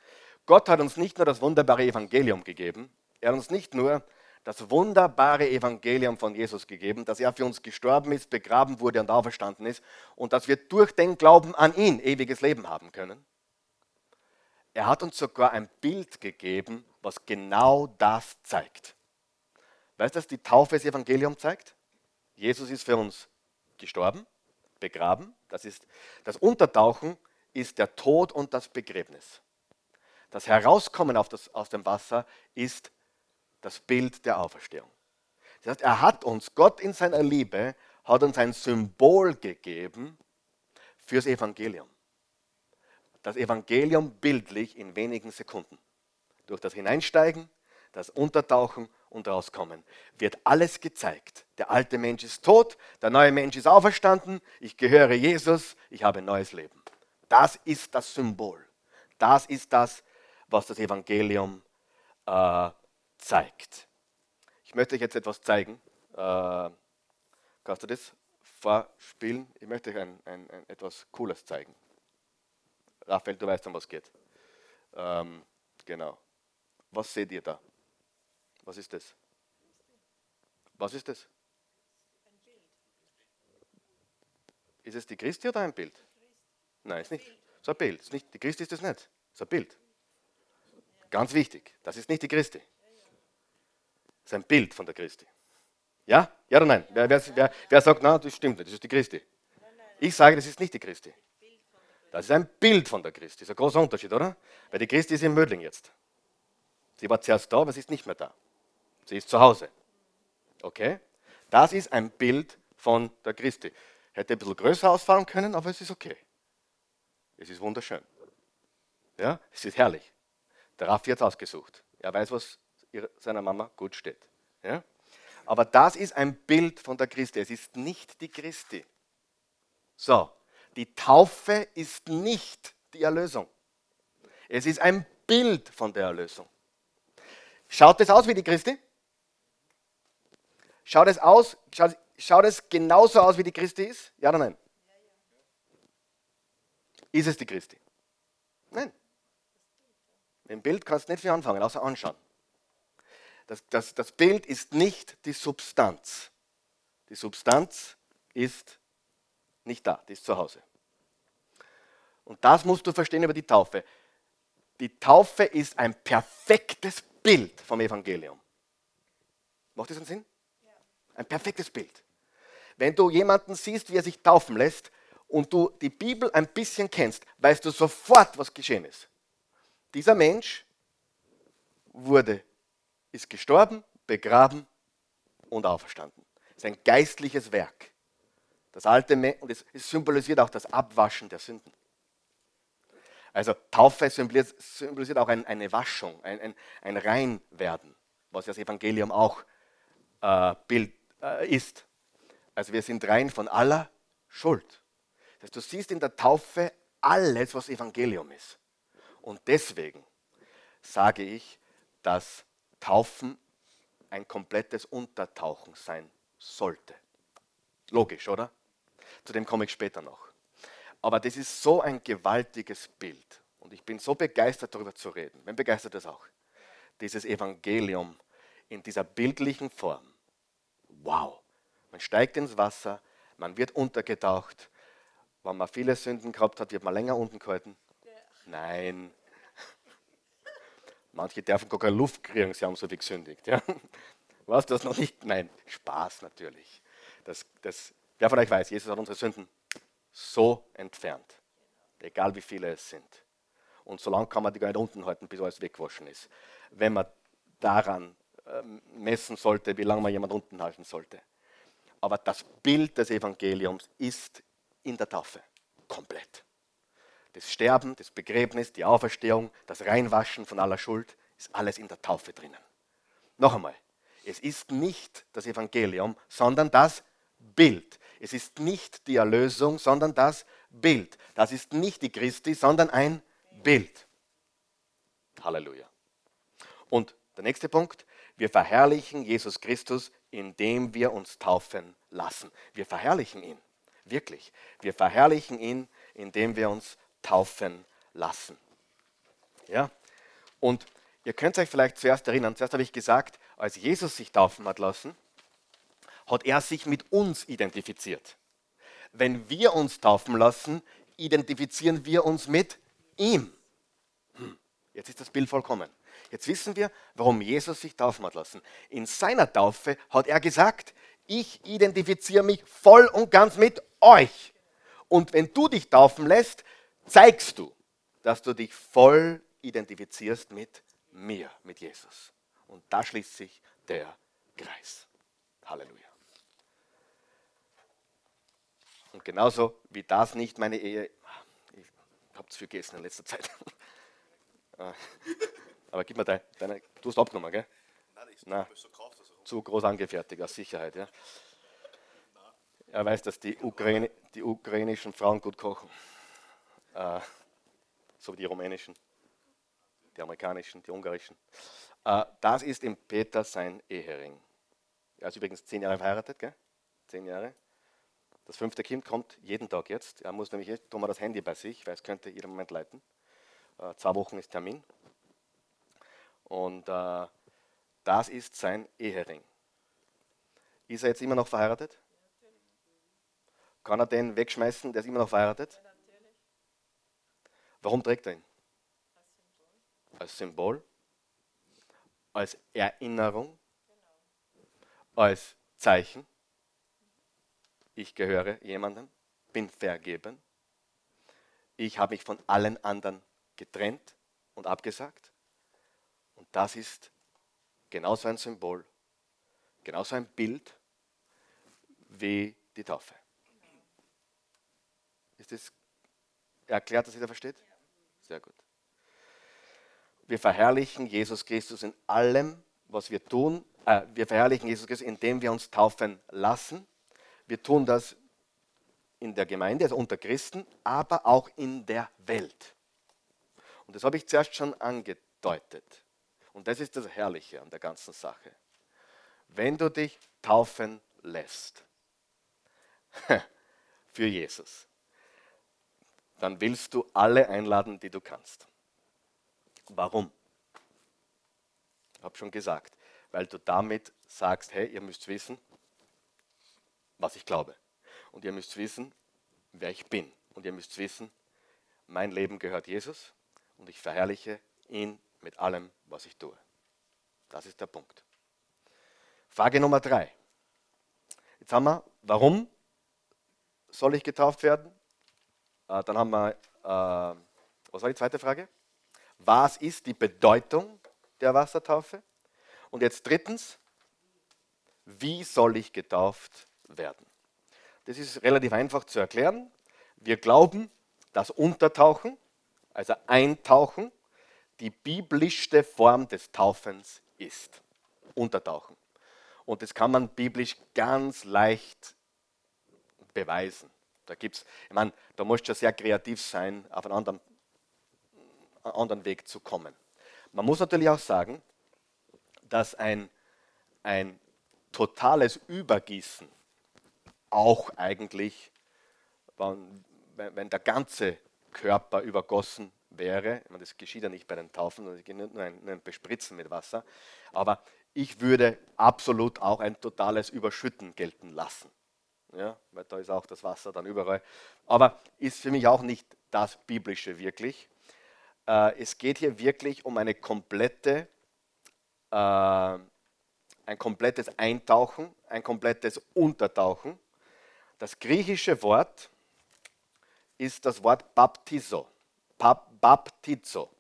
Gott hat uns nicht nur das wunderbare Evangelium gegeben, er hat uns nicht nur das wunderbare Evangelium von Jesus gegeben, dass er für uns gestorben ist, begraben wurde und auferstanden ist und dass wir durch den Glauben an ihn ewiges Leben haben können. Er hat uns sogar ein Bild gegeben, was genau das zeigt. Weißt du, was die Taufe des Evangelium zeigt? Jesus ist für uns gestorben, begraben. Das, ist, das Untertauchen ist der Tod und das Begräbnis. Das Herauskommen das, aus dem Wasser ist das Bild der Auferstehung. Das heißt, er hat uns, Gott in seiner Liebe, hat uns ein Symbol gegeben fürs Evangelium. Das Evangelium bildlich in wenigen Sekunden. Durch das Hineinsteigen, das Untertauchen und Rauskommen wird alles gezeigt. Der alte Mensch ist tot, der neue Mensch ist auferstanden, ich gehöre Jesus, ich habe ein neues Leben. Das ist das Symbol. Das ist das, was das Evangelium äh, zeigt. Ich möchte euch jetzt etwas zeigen. Äh, kannst du das vorspielen? Ich möchte euch ein, ein, ein, etwas Cooles zeigen. Raphael, du weißt, um was geht. Ähm, genau. Was seht ihr da? Was ist das? Was ist das? Ist es die Christi oder ein Bild? Nein, ist nicht. So ein Bild. Ist nicht, die Christi ist es nicht. ist ein Bild. Ganz wichtig. Das ist nicht die Christi. Das ist ein Bild von der Christi. Ja? Ja oder nein? Wer, wer, wer, wer sagt, na, das stimmt nicht, das ist die Christi? Ich sage, das ist nicht die Christi. Das ist ein Bild von der Christi. Das ist ein großer Unterschied, oder? Weil die Christi ist in Mödling jetzt. Sie war zuerst da, aber sie ist nicht mehr da. Sie ist zu Hause. Okay? Das ist ein Bild von der Christi. Hätte ein bisschen größer ausfallen können, aber es ist okay. Es ist wunderschön. Ja, es ist herrlich. Der Raffi hat es ausgesucht. Er weiß, was seiner Mama gut steht. Ja? Aber das ist ein Bild von der Christi. Es ist nicht die Christi. So, die Taufe ist nicht die Erlösung. Es ist ein Bild von der Erlösung. Schaut es aus wie die Christi? Schaut es aus? Schaut, schaut es genauso aus wie die Christi ist? Ja oder nein? Ist es die Christi? Nein. Im Bild kannst du nicht viel anfangen, außer anschauen. Das, das, das Bild ist nicht die Substanz. Die Substanz ist nicht da, die ist zu Hause. Und das musst du verstehen über die Taufe. Die Taufe ist ein perfektes Bild vom Evangelium. Macht das einen Sinn? Ein perfektes Bild. Wenn du jemanden siehst, wie er sich taufen lässt und du die Bibel ein bisschen kennst, weißt du sofort, was geschehen ist. Dieser Mensch wurde ist gestorben, begraben und auferstanden. Es ist ein geistliches Werk. Das alte Me und es, symbolisiert auch das Abwaschen der Sünden. Also Taufe symbolisiert, auch ein, eine Waschung, ein, ein, ein Reinwerden, was das Evangelium auch äh, Bild, äh, ist. Also wir sind rein von aller Schuld. Das heißt, du siehst in der Taufe alles, was Evangelium ist. Und deswegen sage ich, dass Taufen ein komplettes Untertauchen sein sollte. Logisch, oder? Zu dem komme ich später noch. Aber das ist so ein gewaltiges Bild. Und ich bin so begeistert darüber zu reden. Wen begeistert das auch? Dieses Evangelium in dieser bildlichen Form. Wow. Man steigt ins Wasser, man wird untergetaucht. Wenn man viele Sünden gehabt hat, wird man länger unten gehalten. Nein. Manche dürfen gar keine Luft kriegen, sie haben so viel gesündigt. Ja? Was, das noch nicht? Nein, Spaß natürlich. Das, das, wer von euch weiß, Jesus hat unsere Sünden so entfernt. Egal wie viele es sind. Und so lange kann man die gar nicht unten halten, bis alles weggewaschen ist. Wenn man daran ähm, messen sollte, wie lange man jemand unten halten sollte. Aber das Bild des Evangeliums ist in der Taufe komplett. Das Sterben, das Begräbnis, die Auferstehung, das Reinwaschen von aller Schuld ist alles in der Taufe drinnen. Noch einmal, es ist nicht das Evangelium, sondern das Bild. Es ist nicht die Erlösung, sondern das Bild. Das ist nicht die Christi, sondern ein Bild. Halleluja. Und der nächste Punkt, wir verherrlichen Jesus Christus, indem wir uns taufen lassen. Wir verherrlichen ihn, wirklich. Wir verherrlichen ihn, indem wir uns taufen lassen. Ja? Und ihr könnt euch vielleicht zuerst erinnern, zuerst habe ich gesagt, als Jesus sich taufen hat lassen, hat er sich mit uns identifiziert. Wenn wir uns taufen lassen, identifizieren wir uns mit ihm. Hm, jetzt ist das Bild vollkommen. Jetzt wissen wir, warum Jesus sich taufen hat lassen. In seiner Taufe hat er gesagt, ich identifiziere mich voll und ganz mit euch. Und wenn du dich taufen lässt, zeigst du, dass du dich voll identifizierst mit mir, mit Jesus. Und da schließt sich der Kreis. Halleluja. Und genauso wie das nicht meine Ehe, ich habe es vergessen in letzter Zeit. Ah. Aber gib mir deine, deine du hast abgenommen, gell? Nein, ich. So also. Zu groß angefertigt, aus Sicherheit, ja. Er weiß, dass die, Ukraine, die ukrainischen Frauen gut kochen. Äh, so wie die rumänischen, die amerikanischen, die ungarischen. Äh, das ist im Peter sein Ehering. Er ist übrigens zehn Jahre verheiratet, gell? Zehn Jahre. Das fünfte Kind kommt jeden Tag jetzt. Er muss nämlich, tun wir das Handy bei sich, weil es könnte jeden Moment leiten. Äh, zwei Wochen ist Termin. Und äh, das ist sein Ehering. Ist er jetzt immer noch verheiratet? Kann er den wegschmeißen, der ist immer noch verheiratet? Warum trägt er ihn? Als Symbol, als Erinnerung, als Zeichen ich gehöre jemandem, bin vergeben, ich habe mich von allen anderen getrennt und abgesagt. Und das ist genauso ein Symbol, genauso ein Bild wie die Taufe. Ist das erklärt, dass das versteht? Sehr gut. Wir verherrlichen Jesus Christus in allem, was wir tun. Äh, wir verherrlichen Jesus Christus, indem wir uns taufen lassen wir tun das in der Gemeinde, also unter Christen, aber auch in der Welt. Und das habe ich zuerst schon angedeutet. Und das ist das Herrliche an der ganzen Sache. Wenn du dich taufen lässt für Jesus, dann willst du alle einladen, die du kannst. Warum? Ich habe schon gesagt, weil du damit sagst, hey, ihr müsst wissen, was ich glaube. Und ihr müsst wissen, wer ich bin. Und ihr müsst wissen, mein Leben gehört Jesus und ich verherrliche ihn mit allem, was ich tue. Das ist der Punkt. Frage Nummer drei. Jetzt haben wir, warum soll ich getauft werden? Äh, dann haben wir, äh, was war die zweite Frage? Was ist die Bedeutung der Wassertaufe? Und jetzt drittens, wie soll ich getauft werden? Das ist relativ einfach zu erklären. Wir glauben, dass Untertauchen, also Eintauchen, die biblischste Form des Taufens ist. Untertauchen. Und das kann man biblisch ganz leicht beweisen. Da gibt's, ich meine, da musst du ja sehr kreativ sein, auf einen anderen, einen anderen Weg zu kommen. Man muss natürlich auch sagen, dass ein, ein totales Übergießen auch eigentlich, wenn, wenn der ganze Körper übergossen wäre, meine, das geschieht ja nicht bei den Taufen, das geht nur ein, nur ein Bespritzen mit Wasser, aber ich würde absolut auch ein totales Überschütten gelten lassen. Ja, weil da ist auch das Wasser dann überall. Aber ist für mich auch nicht das Biblische wirklich. Äh, es geht hier wirklich um eine komplette, äh, ein komplettes Eintauchen, ein komplettes Untertauchen. Das griechische Wort ist das Wort Baptizo. Baptizo.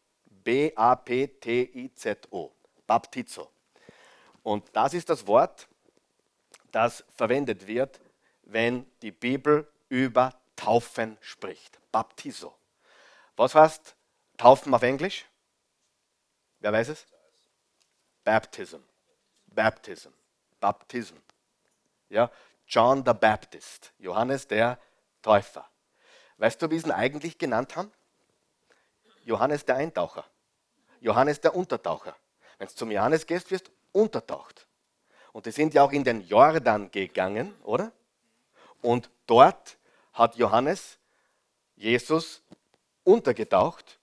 B-A-P-T-I-Z-O. Baptizo. Und das ist das Wort, das verwendet wird, wenn die Bibel über Taufen spricht. Baptizo. Was heißt Taufen auf Englisch? Wer weiß es? Baptism. Baptism. Baptism. Ja, John the Baptist. Johannes der Täufer. Weißt du, wie sie ihn eigentlich genannt haben? Johannes der Eintaucher. Johannes der Untertaucher. Wenn du zum Johannes gehst, wirst du untertaucht. Und die sind ja auch in den Jordan gegangen, oder? Und dort hat Johannes Jesus untergetaucht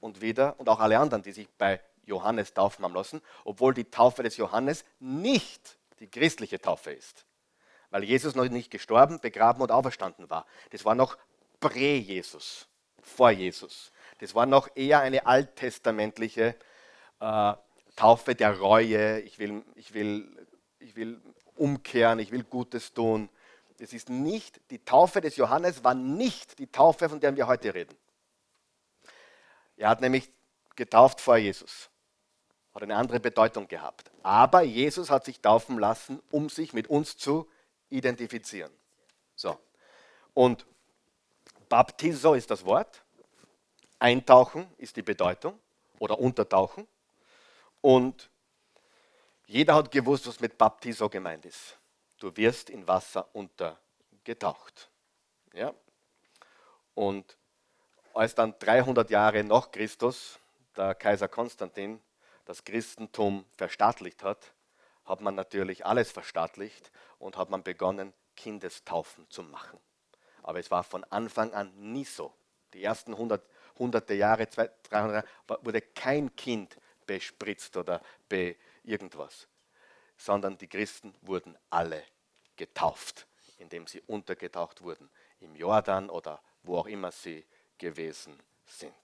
und wieder, und auch alle anderen, die sich bei Johannes taufen haben lassen, obwohl die Taufe des Johannes nicht die christliche Taufe ist. Weil Jesus noch nicht gestorben, begraben und auferstanden war. Das war noch prä-Jesus, vor Jesus. Das war noch eher eine alttestamentliche äh, Taufe der Reue. Ich will, ich, will, ich will umkehren, ich will Gutes tun. Das ist nicht, die Taufe des Johannes war nicht die Taufe, von der wir heute reden. Er hat nämlich getauft vor Jesus. Hat eine andere Bedeutung gehabt. Aber Jesus hat sich taufen lassen, um sich mit uns zu identifizieren. So. Und Baptizo ist das Wort. Eintauchen ist die Bedeutung oder Untertauchen. Und jeder hat gewusst, was mit Baptizo gemeint ist. Du wirst in Wasser untergetaucht. Ja? Und als dann 300 Jahre nach Christus der Kaiser Konstantin das Christentum verstaatlicht hat, hat man natürlich alles verstaatlicht und hat man begonnen, Kindestaufen zu machen. Aber es war von Anfang an nie so. Die ersten 100, hunderte Jahre, 200, 300 Jahre, wurde kein Kind bespritzt oder be irgendwas, sondern die Christen wurden alle getauft, indem sie untergetaucht wurden, im Jordan oder wo auch immer sie gewesen sind.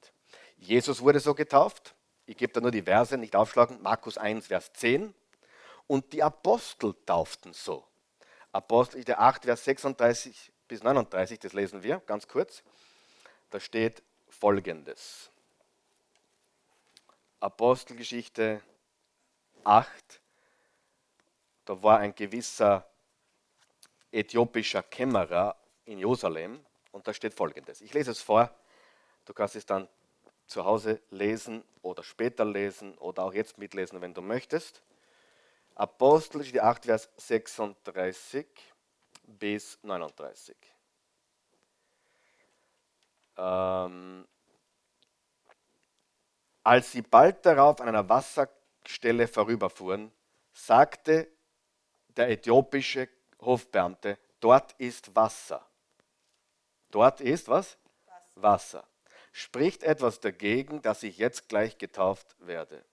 Jesus wurde so getauft. Ich gebe da nur die Verse, nicht aufschlagen. Markus 1, Vers 10. Und die Apostel tauften so. Apostel 8, Vers 36 bis 39, das lesen wir ganz kurz. Da steht folgendes. Apostelgeschichte 8, da war ein gewisser äthiopischer Kämmerer in Jerusalem und da steht folgendes. Ich lese es vor, du kannst es dann zu Hause lesen oder später lesen oder auch jetzt mitlesen, wenn du möchtest. Apostelgeschichte 8, Vers 36 bis 39. Ähm, als sie bald darauf an einer Wasserstelle vorüberfuhren, sagte der äthiopische Hofbeamte, dort ist Wasser. Dort ist was? Wasser. Wasser. Spricht etwas dagegen, dass ich jetzt gleich getauft werde?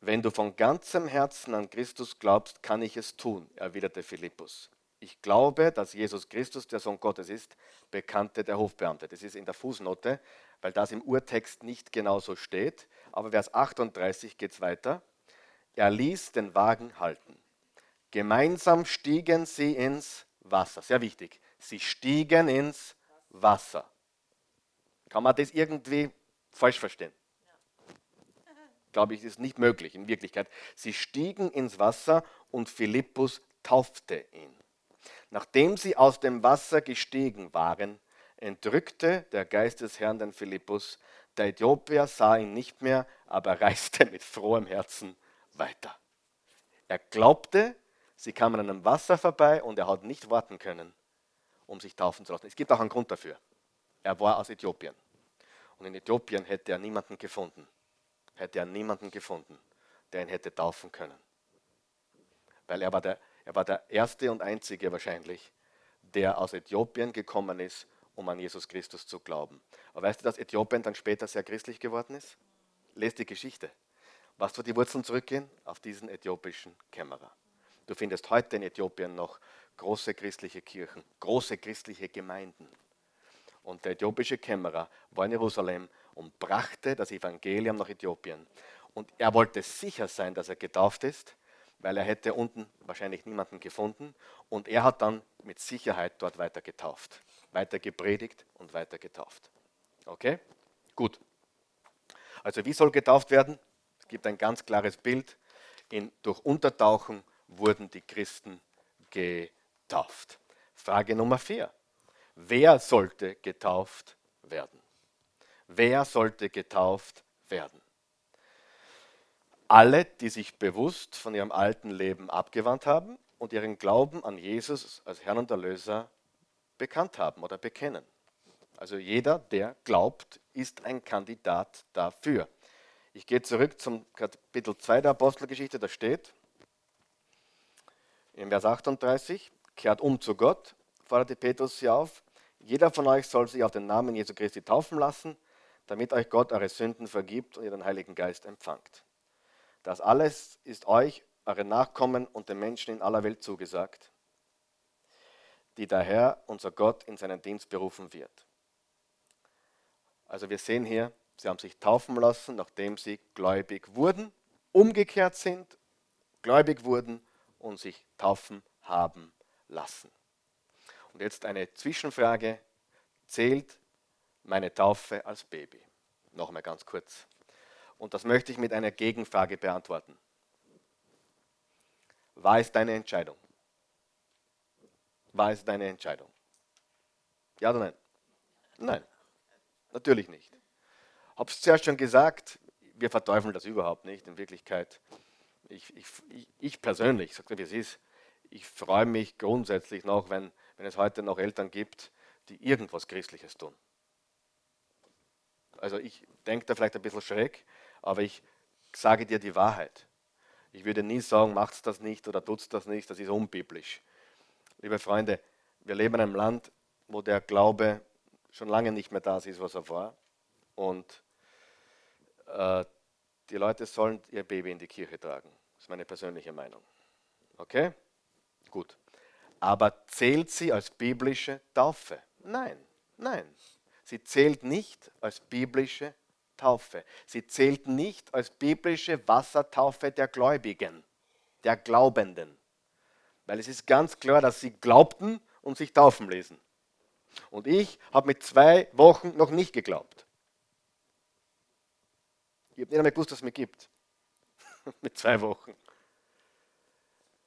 Wenn du von ganzem Herzen an Christus glaubst, kann ich es tun, erwiderte Philippus. Ich glaube, dass Jesus Christus der Sohn Gottes ist, bekannte der Hofbeamte. Das ist in der Fußnote, weil das im Urtext nicht genau so steht. Aber Vers 38 geht es weiter. Er ließ den Wagen halten. Gemeinsam stiegen sie ins Wasser. Sehr wichtig. Sie stiegen ins Wasser. Kann man das irgendwie falsch verstehen? glaube ich, ist nicht möglich in Wirklichkeit. Sie stiegen ins Wasser und Philippus taufte ihn. Nachdem sie aus dem Wasser gestiegen waren, entrückte der Geist des Herrn den Philippus. Der Äthiopier sah ihn nicht mehr, aber reiste mit frohem Herzen weiter. Er glaubte, sie kamen an einem Wasser vorbei und er hat nicht warten können, um sich taufen zu lassen. Es gibt auch einen Grund dafür. Er war aus Äthiopien. Und in Äthiopien hätte er niemanden gefunden. Hätte er niemanden gefunden, der ihn hätte taufen können. Weil er war der, er war der erste und einzige wahrscheinlich, der aus Äthiopien gekommen ist, um an Jesus Christus zu glauben. Aber weißt du, dass Äthiopien dann später sehr christlich geworden ist? Lest die Geschichte. Was wo die Wurzeln zurückgehen? Auf diesen äthiopischen Kämmerer. Du findest heute in Äthiopien noch große christliche Kirchen, große christliche Gemeinden. Und der äthiopische Kämmerer war in Jerusalem und brachte das Evangelium nach Äthiopien. Und er wollte sicher sein, dass er getauft ist, weil er hätte unten wahrscheinlich niemanden gefunden. Und er hat dann mit Sicherheit dort weiter getauft, weiter gepredigt und weiter getauft. Okay? Gut. Also wie soll getauft werden? Es gibt ein ganz klares Bild. In, durch Untertauchen wurden die Christen getauft. Frage Nummer vier. Wer sollte getauft werden? Wer sollte getauft werden? Alle, die sich bewusst von ihrem alten Leben abgewandt haben und ihren Glauben an Jesus als Herrn und Erlöser bekannt haben oder bekennen. Also jeder, der glaubt, ist ein Kandidat dafür. Ich gehe zurück zum Kapitel 2 der Apostelgeschichte, da steht in Vers 38, kehrt um zu Gott, forderte Petrus sie auf, jeder von euch soll sich auf den Namen Jesu Christi taufen lassen, damit euch Gott eure Sünden vergibt und ihr den Heiligen Geist empfangt. Das alles ist euch, euren Nachkommen und den Menschen in aller Welt zugesagt, die der Herr, unser Gott, in seinen Dienst berufen wird. Also wir sehen hier, sie haben sich taufen lassen, nachdem sie gläubig wurden, umgekehrt sind, gläubig wurden und sich taufen haben lassen. Und jetzt eine Zwischenfrage. Zählt meine Taufe als Baby? Nochmal ganz kurz. Und das möchte ich mit einer Gegenfrage beantworten. War es deine Entscheidung? War es deine Entscheidung? Ja oder nein? Nein, natürlich nicht. Habe es zuerst schon gesagt, wir verteufeln das überhaupt nicht. In Wirklichkeit, ich, ich, ich persönlich, sage wie es ist, ich freue mich grundsätzlich noch, wenn, wenn es heute noch Eltern gibt, die irgendwas Christliches tun. Also ich denke da vielleicht ein bisschen schräg, aber ich sage dir die Wahrheit. Ich würde nie sagen, macht das nicht oder tut das nicht, das ist unbiblisch. Liebe Freunde, wir leben in einem Land, wo der Glaube schon lange nicht mehr das ist, was er war. Und äh, die Leute sollen ihr Baby in die Kirche tragen. Das ist meine persönliche Meinung. Okay? Gut. Aber zählt sie als biblische Taufe? Nein, nein. Sie zählt nicht als biblische Taufe. Sie zählt nicht als biblische Wassertaufe der Gläubigen, der Glaubenden. Weil es ist ganz klar, dass sie glaubten und sich taufen ließen. Und ich habe mit zwei Wochen noch nicht geglaubt. Ich habe nicht einmal gewusst, dass es mir gibt. mit zwei Wochen.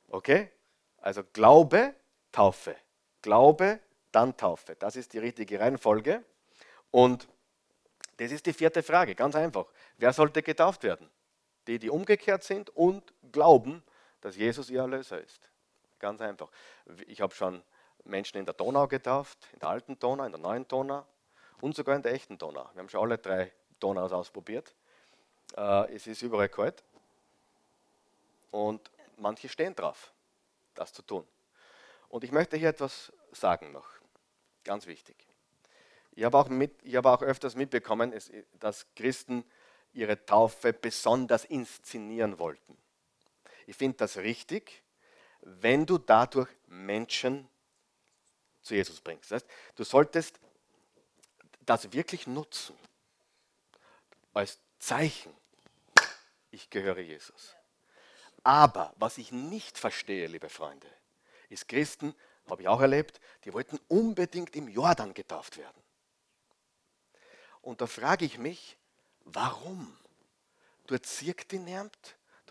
Okay? Also Glaube, Taufe. Glaube, dann Taufe. Das ist die richtige Reihenfolge. Und das ist die vierte Frage, ganz einfach. Wer sollte getauft werden? Die, die umgekehrt sind und glauben, dass Jesus ihr Erlöser ist. Ganz einfach. Ich habe schon Menschen in der Donau getauft, in der alten Donau, in der neuen Donau und sogar in der echten Donau. Wir haben schon alle drei Donaus ausprobiert. Äh, es ist überall kalt und manche stehen drauf das zu tun. Und ich möchte hier etwas sagen noch, ganz wichtig. Ich habe auch, mit, ich habe auch öfters mitbekommen, dass Christen ihre Taufe besonders inszenieren wollten. Ich finde das richtig, wenn du dadurch Menschen zu Jesus bringst. Das heißt, du solltest das wirklich nutzen als Zeichen, ich gehöre Jesus. Aber was ich nicht verstehe, liebe Freunde, ist Christen, habe ich auch erlebt, die wollten unbedingt im Jordan getauft werden. Und da frage ich mich, warum? dort zirkt die niemand,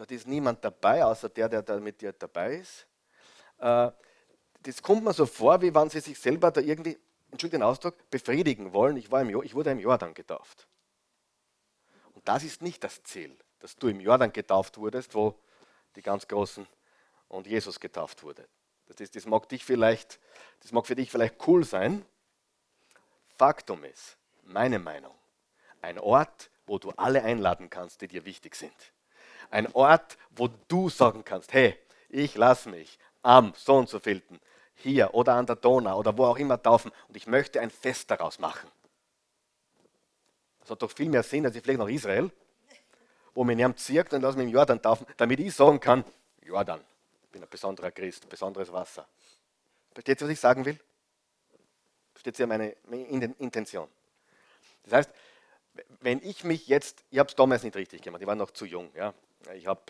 dort ist niemand dabei, außer der, der da mit dir dabei ist. Äh, das kommt mir so vor, wie wenn sie sich selber da irgendwie, entschuldige den Ausdruck, befriedigen wollen. Ich, war im, ich wurde im Jordan getauft. Und das ist nicht das Ziel, dass du im Jordan getauft wurdest, wo die ganz Großen und Jesus getauft wurde. Das, ist, das, mag dich vielleicht, das mag für dich vielleicht cool sein. Faktum ist, meine Meinung, ein Ort, wo du alle einladen kannst, die dir wichtig sind. Ein Ort, wo du sagen kannst, hey, ich lasse mich am so und so vielten hier oder an der Donau oder wo auch immer taufen und ich möchte ein Fest daraus machen. Das hat doch viel mehr Sinn, als ich vielleicht nach Israel, wo mir niemand zirkt und lass mich im Jordan taufen, damit ich sagen kann, Jordan, ich bin ein besonderer Christ, besonderes Wasser. Versteht ihr, was ich sagen will? Versteht ihr meine Intention? Das heißt, wenn ich mich jetzt, ich habe es damals nicht richtig gemacht, ich war noch zu jung, ja. Ich habe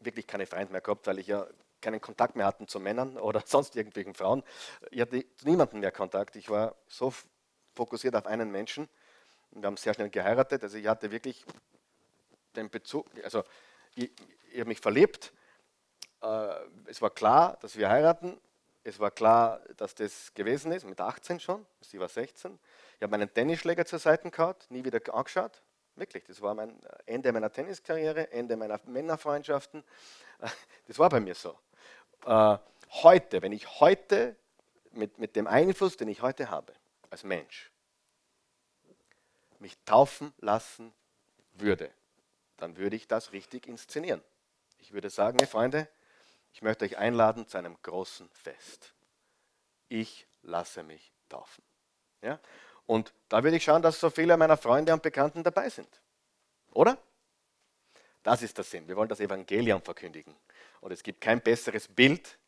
wirklich keine Freunde mehr gehabt, weil ich ja keinen Kontakt mehr hatte zu Männern oder sonst irgendwelchen Frauen. Ich hatte zu niemandem mehr Kontakt. Ich war so fokussiert auf einen Menschen. Wir haben sehr schnell geheiratet. Also ich hatte wirklich den Bezug, also ich, ich habe mich verliebt. Äh, es war klar, dass wir heiraten. Es war klar, dass das gewesen ist, mit 18 schon. Sie war 16. Ich habe meinen Tennisschläger zur Seite gehabt, nie wieder angeschaut. Wirklich, das war mein Ende meiner Tenniskarriere, Ende meiner Männerfreundschaften. Das war bei mir so. Äh, heute, wenn ich heute mit, mit dem Einfluss, den ich heute habe, als Mensch, mich taufen lassen würde, dann würde ich das richtig inszenieren. Ich würde sagen, hey Freunde, ich möchte euch einladen zu einem großen Fest. Ich lasse mich taufen. Ja? Und da würde ich schauen, dass so viele meiner Freunde und Bekannten dabei sind. Oder? Das ist der Sinn. Wir wollen das Evangelium verkündigen. Und es gibt kein besseres Bild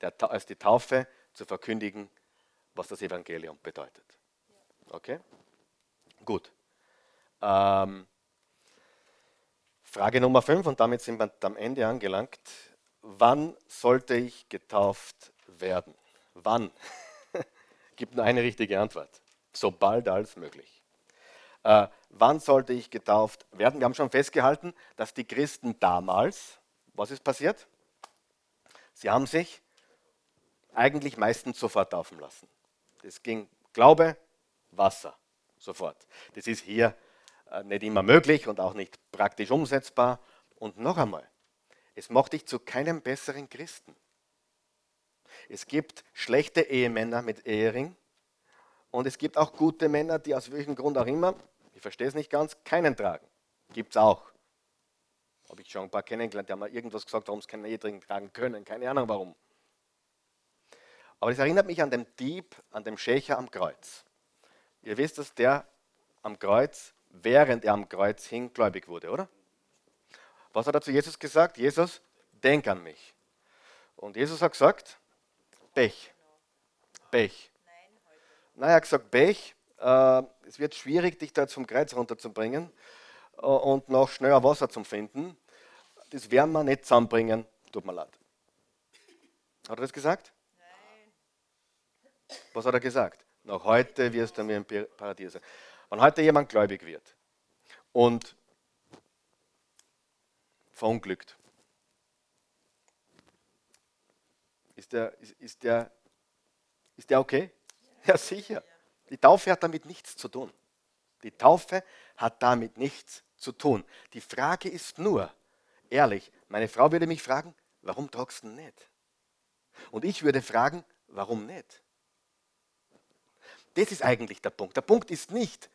als die Taufe zu verkündigen, was das Evangelium bedeutet. Okay? Gut. Ähm, Frage Nummer 5 und damit sind wir am Ende angelangt. Wann sollte ich getauft werden? Wann? gibt nur eine richtige Antwort. So bald als möglich. Äh, wann sollte ich getauft werden? Wir haben schon festgehalten, dass die Christen damals, was ist passiert? Sie haben sich eigentlich meistens sofort taufen lassen. Das ging Glaube, Wasser, sofort. Das ist hier äh, nicht immer möglich und auch nicht praktisch umsetzbar. Und noch einmal, es macht dich zu keinem besseren Christen. Es gibt schlechte Ehemänner mit Ehering und es gibt auch gute Männer, die aus welchem Grund auch immer, ich verstehe es nicht ganz, keinen tragen. Gibt es auch. Habe ich schon ein paar kennengelernt, die haben mal irgendwas gesagt, warum sie keinen Ehering tragen können. Keine Ahnung warum. Aber das erinnert mich an den Dieb, an den Schächer am Kreuz. Ihr wisst, dass der am Kreuz, während er am Kreuz hing, gläubig wurde, oder? Was hat er zu Jesus gesagt? Jesus, denk an mich. Und Jesus hat gesagt, Pech. Pech. Nein, er hat gesagt, Pech. Äh, es wird schwierig, dich da zum Kreuz runterzubringen äh, und noch schneller Wasser zu finden. Das werden wir nicht zusammenbringen. Tut mir leid. Hat er das gesagt? Nein. Was hat er gesagt? Noch heute wirst du mir im Paradies sein. Wenn heute jemand gläubig wird und verunglückt, ist der, ist, ist der, ist der okay? Ja, sicher. Die Taufe hat damit nichts zu tun. Die Taufe hat damit nichts zu tun. Die Frage ist nur, ehrlich, meine Frau würde mich fragen, warum tragst du nicht? Und ich würde fragen, warum nicht? Das ist eigentlich der Punkt. Der Punkt ist nicht,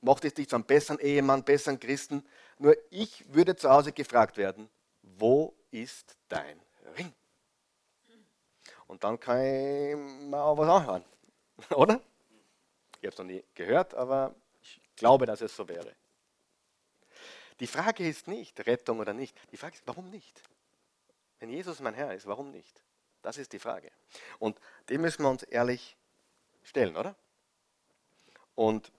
macht es dich zu besseren Ehemann, besseren Christen. Nur ich würde zu Hause gefragt werden, wo ist dein Ring? Und dann kann ich mir auch was anhören. Oder? Ich habe es noch nie gehört, aber ich glaube, dass es so wäre. Die Frage ist nicht Rettung oder nicht. Die Frage ist, warum nicht? Wenn Jesus mein Herr ist, warum nicht? Das ist die Frage. Und dem müssen wir uns ehrlich stellen, oder? Und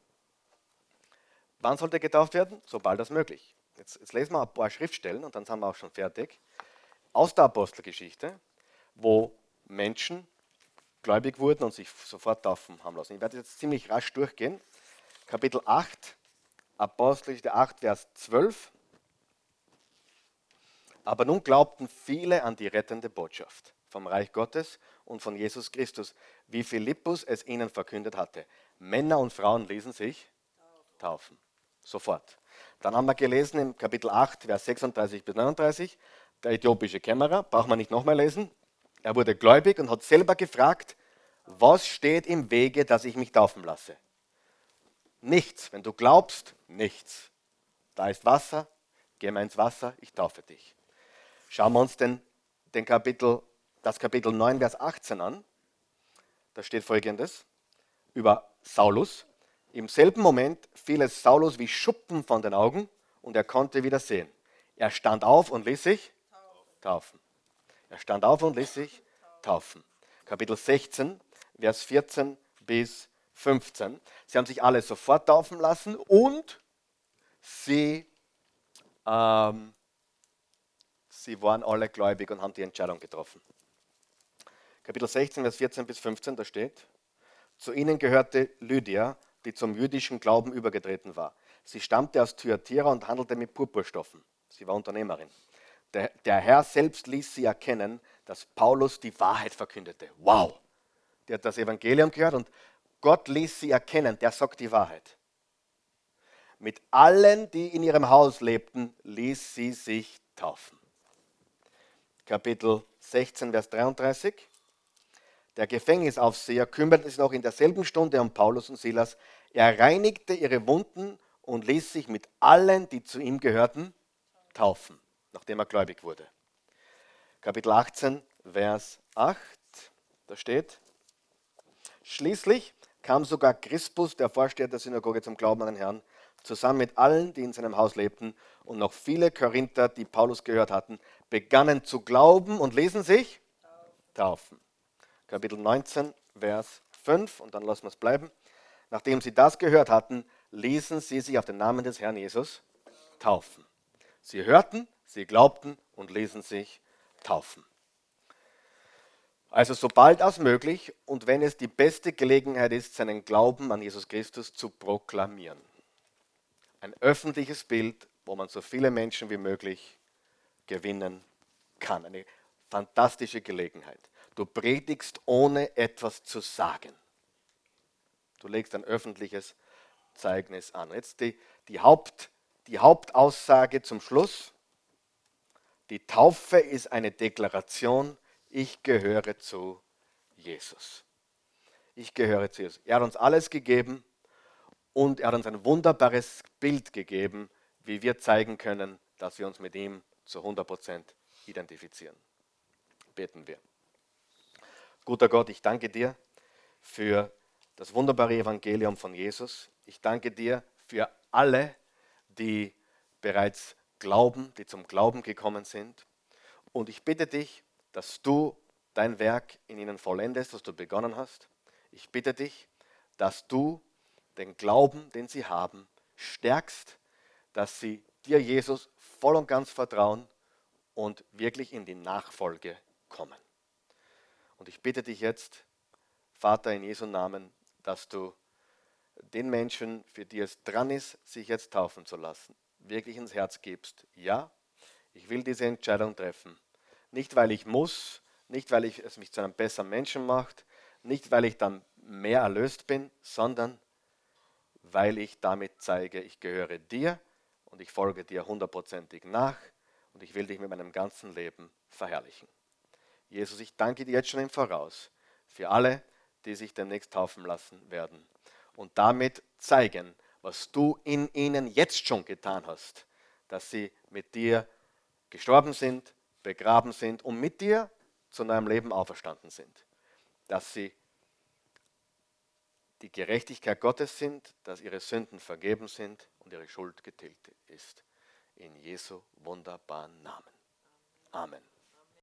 wann sollte getauft werden? Sobald das möglich. Jetzt, jetzt lesen wir ein paar Schriftstellen und dann sind wir auch schon fertig. Aus der Apostelgeschichte, wo Menschen gläubig wurden und sich sofort taufen haben lassen. Ich werde jetzt ziemlich rasch durchgehen. Kapitel 8, Apostelgeschichte 8, Vers 12 Aber nun glaubten viele an die rettende Botschaft vom Reich Gottes und von Jesus Christus, wie Philippus es ihnen verkündet hatte. Männer und Frauen ließen sich taufen. Sofort. Dann haben wir gelesen im Kapitel 8, Vers 36 bis 39, der äthiopische Kämmerer, braucht man nicht nochmal lesen. Er wurde gläubig und hat selber gefragt, was steht im Wege, dass ich mich taufen lasse? Nichts. Wenn du glaubst, nichts. Da ist Wasser, geh mal ins Wasser, ich taufe dich. Schauen wir uns den, den Kapitel, das Kapitel 9, Vers 18 an. Da steht folgendes über Saulus. Im selben Moment fiel es Saulus wie Schuppen von den Augen und er konnte wieder sehen. Er stand auf und ließ sich taufen. Er stand auf und ließ sich taufen. Kapitel 16, Vers 14 bis 15. Sie haben sich alle sofort taufen lassen und sie, ähm, sie waren alle gläubig und haben die Entscheidung getroffen. Kapitel 16, Vers 14 bis 15, da steht, zu ihnen gehörte Lydia, die zum jüdischen Glauben übergetreten war. Sie stammte aus Thyatira und handelte mit Purpurstoffen. Sie war Unternehmerin. Der, der Herr selbst ließ sie erkennen, dass Paulus die Wahrheit verkündete. Wow! Die hat das Evangelium gehört und Gott ließ sie erkennen, der sagt die Wahrheit. Mit allen, die in ihrem Haus lebten, ließ sie sich taufen. Kapitel 16, Vers 33. Der Gefängnisaufseher kümmerte sich noch in derselben Stunde um Paulus und Silas. Er reinigte ihre Wunden und ließ sich mit allen, die zu ihm gehörten, taufen, nachdem er gläubig wurde. Kapitel 18, Vers 8, da steht, Schließlich kam sogar Crispus, der Vorsteher der Synagoge, zum Glauben an den Herrn, zusammen mit allen, die in seinem Haus lebten, und noch viele Korinther, die Paulus gehört hatten, begannen zu glauben und lesen sich taufen. Kapitel 19, Vers 5, und dann lassen wir es bleiben. Nachdem sie das gehört hatten, ließen sie sich auf den Namen des Herrn Jesus taufen. Sie hörten, sie glaubten und ließen sich taufen. Also sobald als möglich und wenn es die beste Gelegenheit ist, seinen Glauben an Jesus Christus zu proklamieren. Ein öffentliches Bild, wo man so viele Menschen wie möglich gewinnen kann. Eine fantastische Gelegenheit. Du predigst ohne etwas zu sagen. Du legst ein öffentliches Zeugnis an. Jetzt die, die, Haupt, die Hauptaussage zum Schluss. Die Taufe ist eine Deklaration ich gehöre zu Jesus. Ich gehöre zu Jesus. Er hat uns alles gegeben und er hat uns ein wunderbares Bild gegeben, wie wir zeigen können, dass wir uns mit ihm zu 100% identifizieren. Beten wir. Guter Gott, ich danke dir für das wunderbare Evangelium von Jesus. Ich danke dir für alle, die bereits glauben, die zum Glauben gekommen sind. Und ich bitte dich, dass du dein Werk in ihnen vollendest, das du begonnen hast. Ich bitte dich, dass du den Glauben, den sie haben, stärkst, dass sie dir, Jesus, voll und ganz vertrauen und wirklich in die Nachfolge kommen. Und ich bitte dich jetzt, Vater, in Jesu Namen, dass du den Menschen, für die es dran ist, sich jetzt taufen zu lassen, wirklich ins Herz gibst. Ja, ich will diese Entscheidung treffen nicht, weil ich muss, nicht, weil ich, es mich zu einem besseren Menschen macht, nicht, weil ich dann mehr erlöst bin, sondern weil ich damit zeige, ich gehöre dir und ich folge dir hundertprozentig nach und ich will dich mit meinem ganzen Leben verherrlichen. Jesus, ich danke dir jetzt schon im Voraus für alle, die sich demnächst taufen lassen werden und damit zeigen, was du in ihnen jetzt schon getan hast, dass sie mit dir gestorben sind, begraben sind und mit dir zu neuem Leben auferstanden sind. Dass sie die Gerechtigkeit Gottes sind, dass ihre Sünden vergeben sind und ihre Schuld getilgt ist. In Jesu wunderbaren Namen. Amen.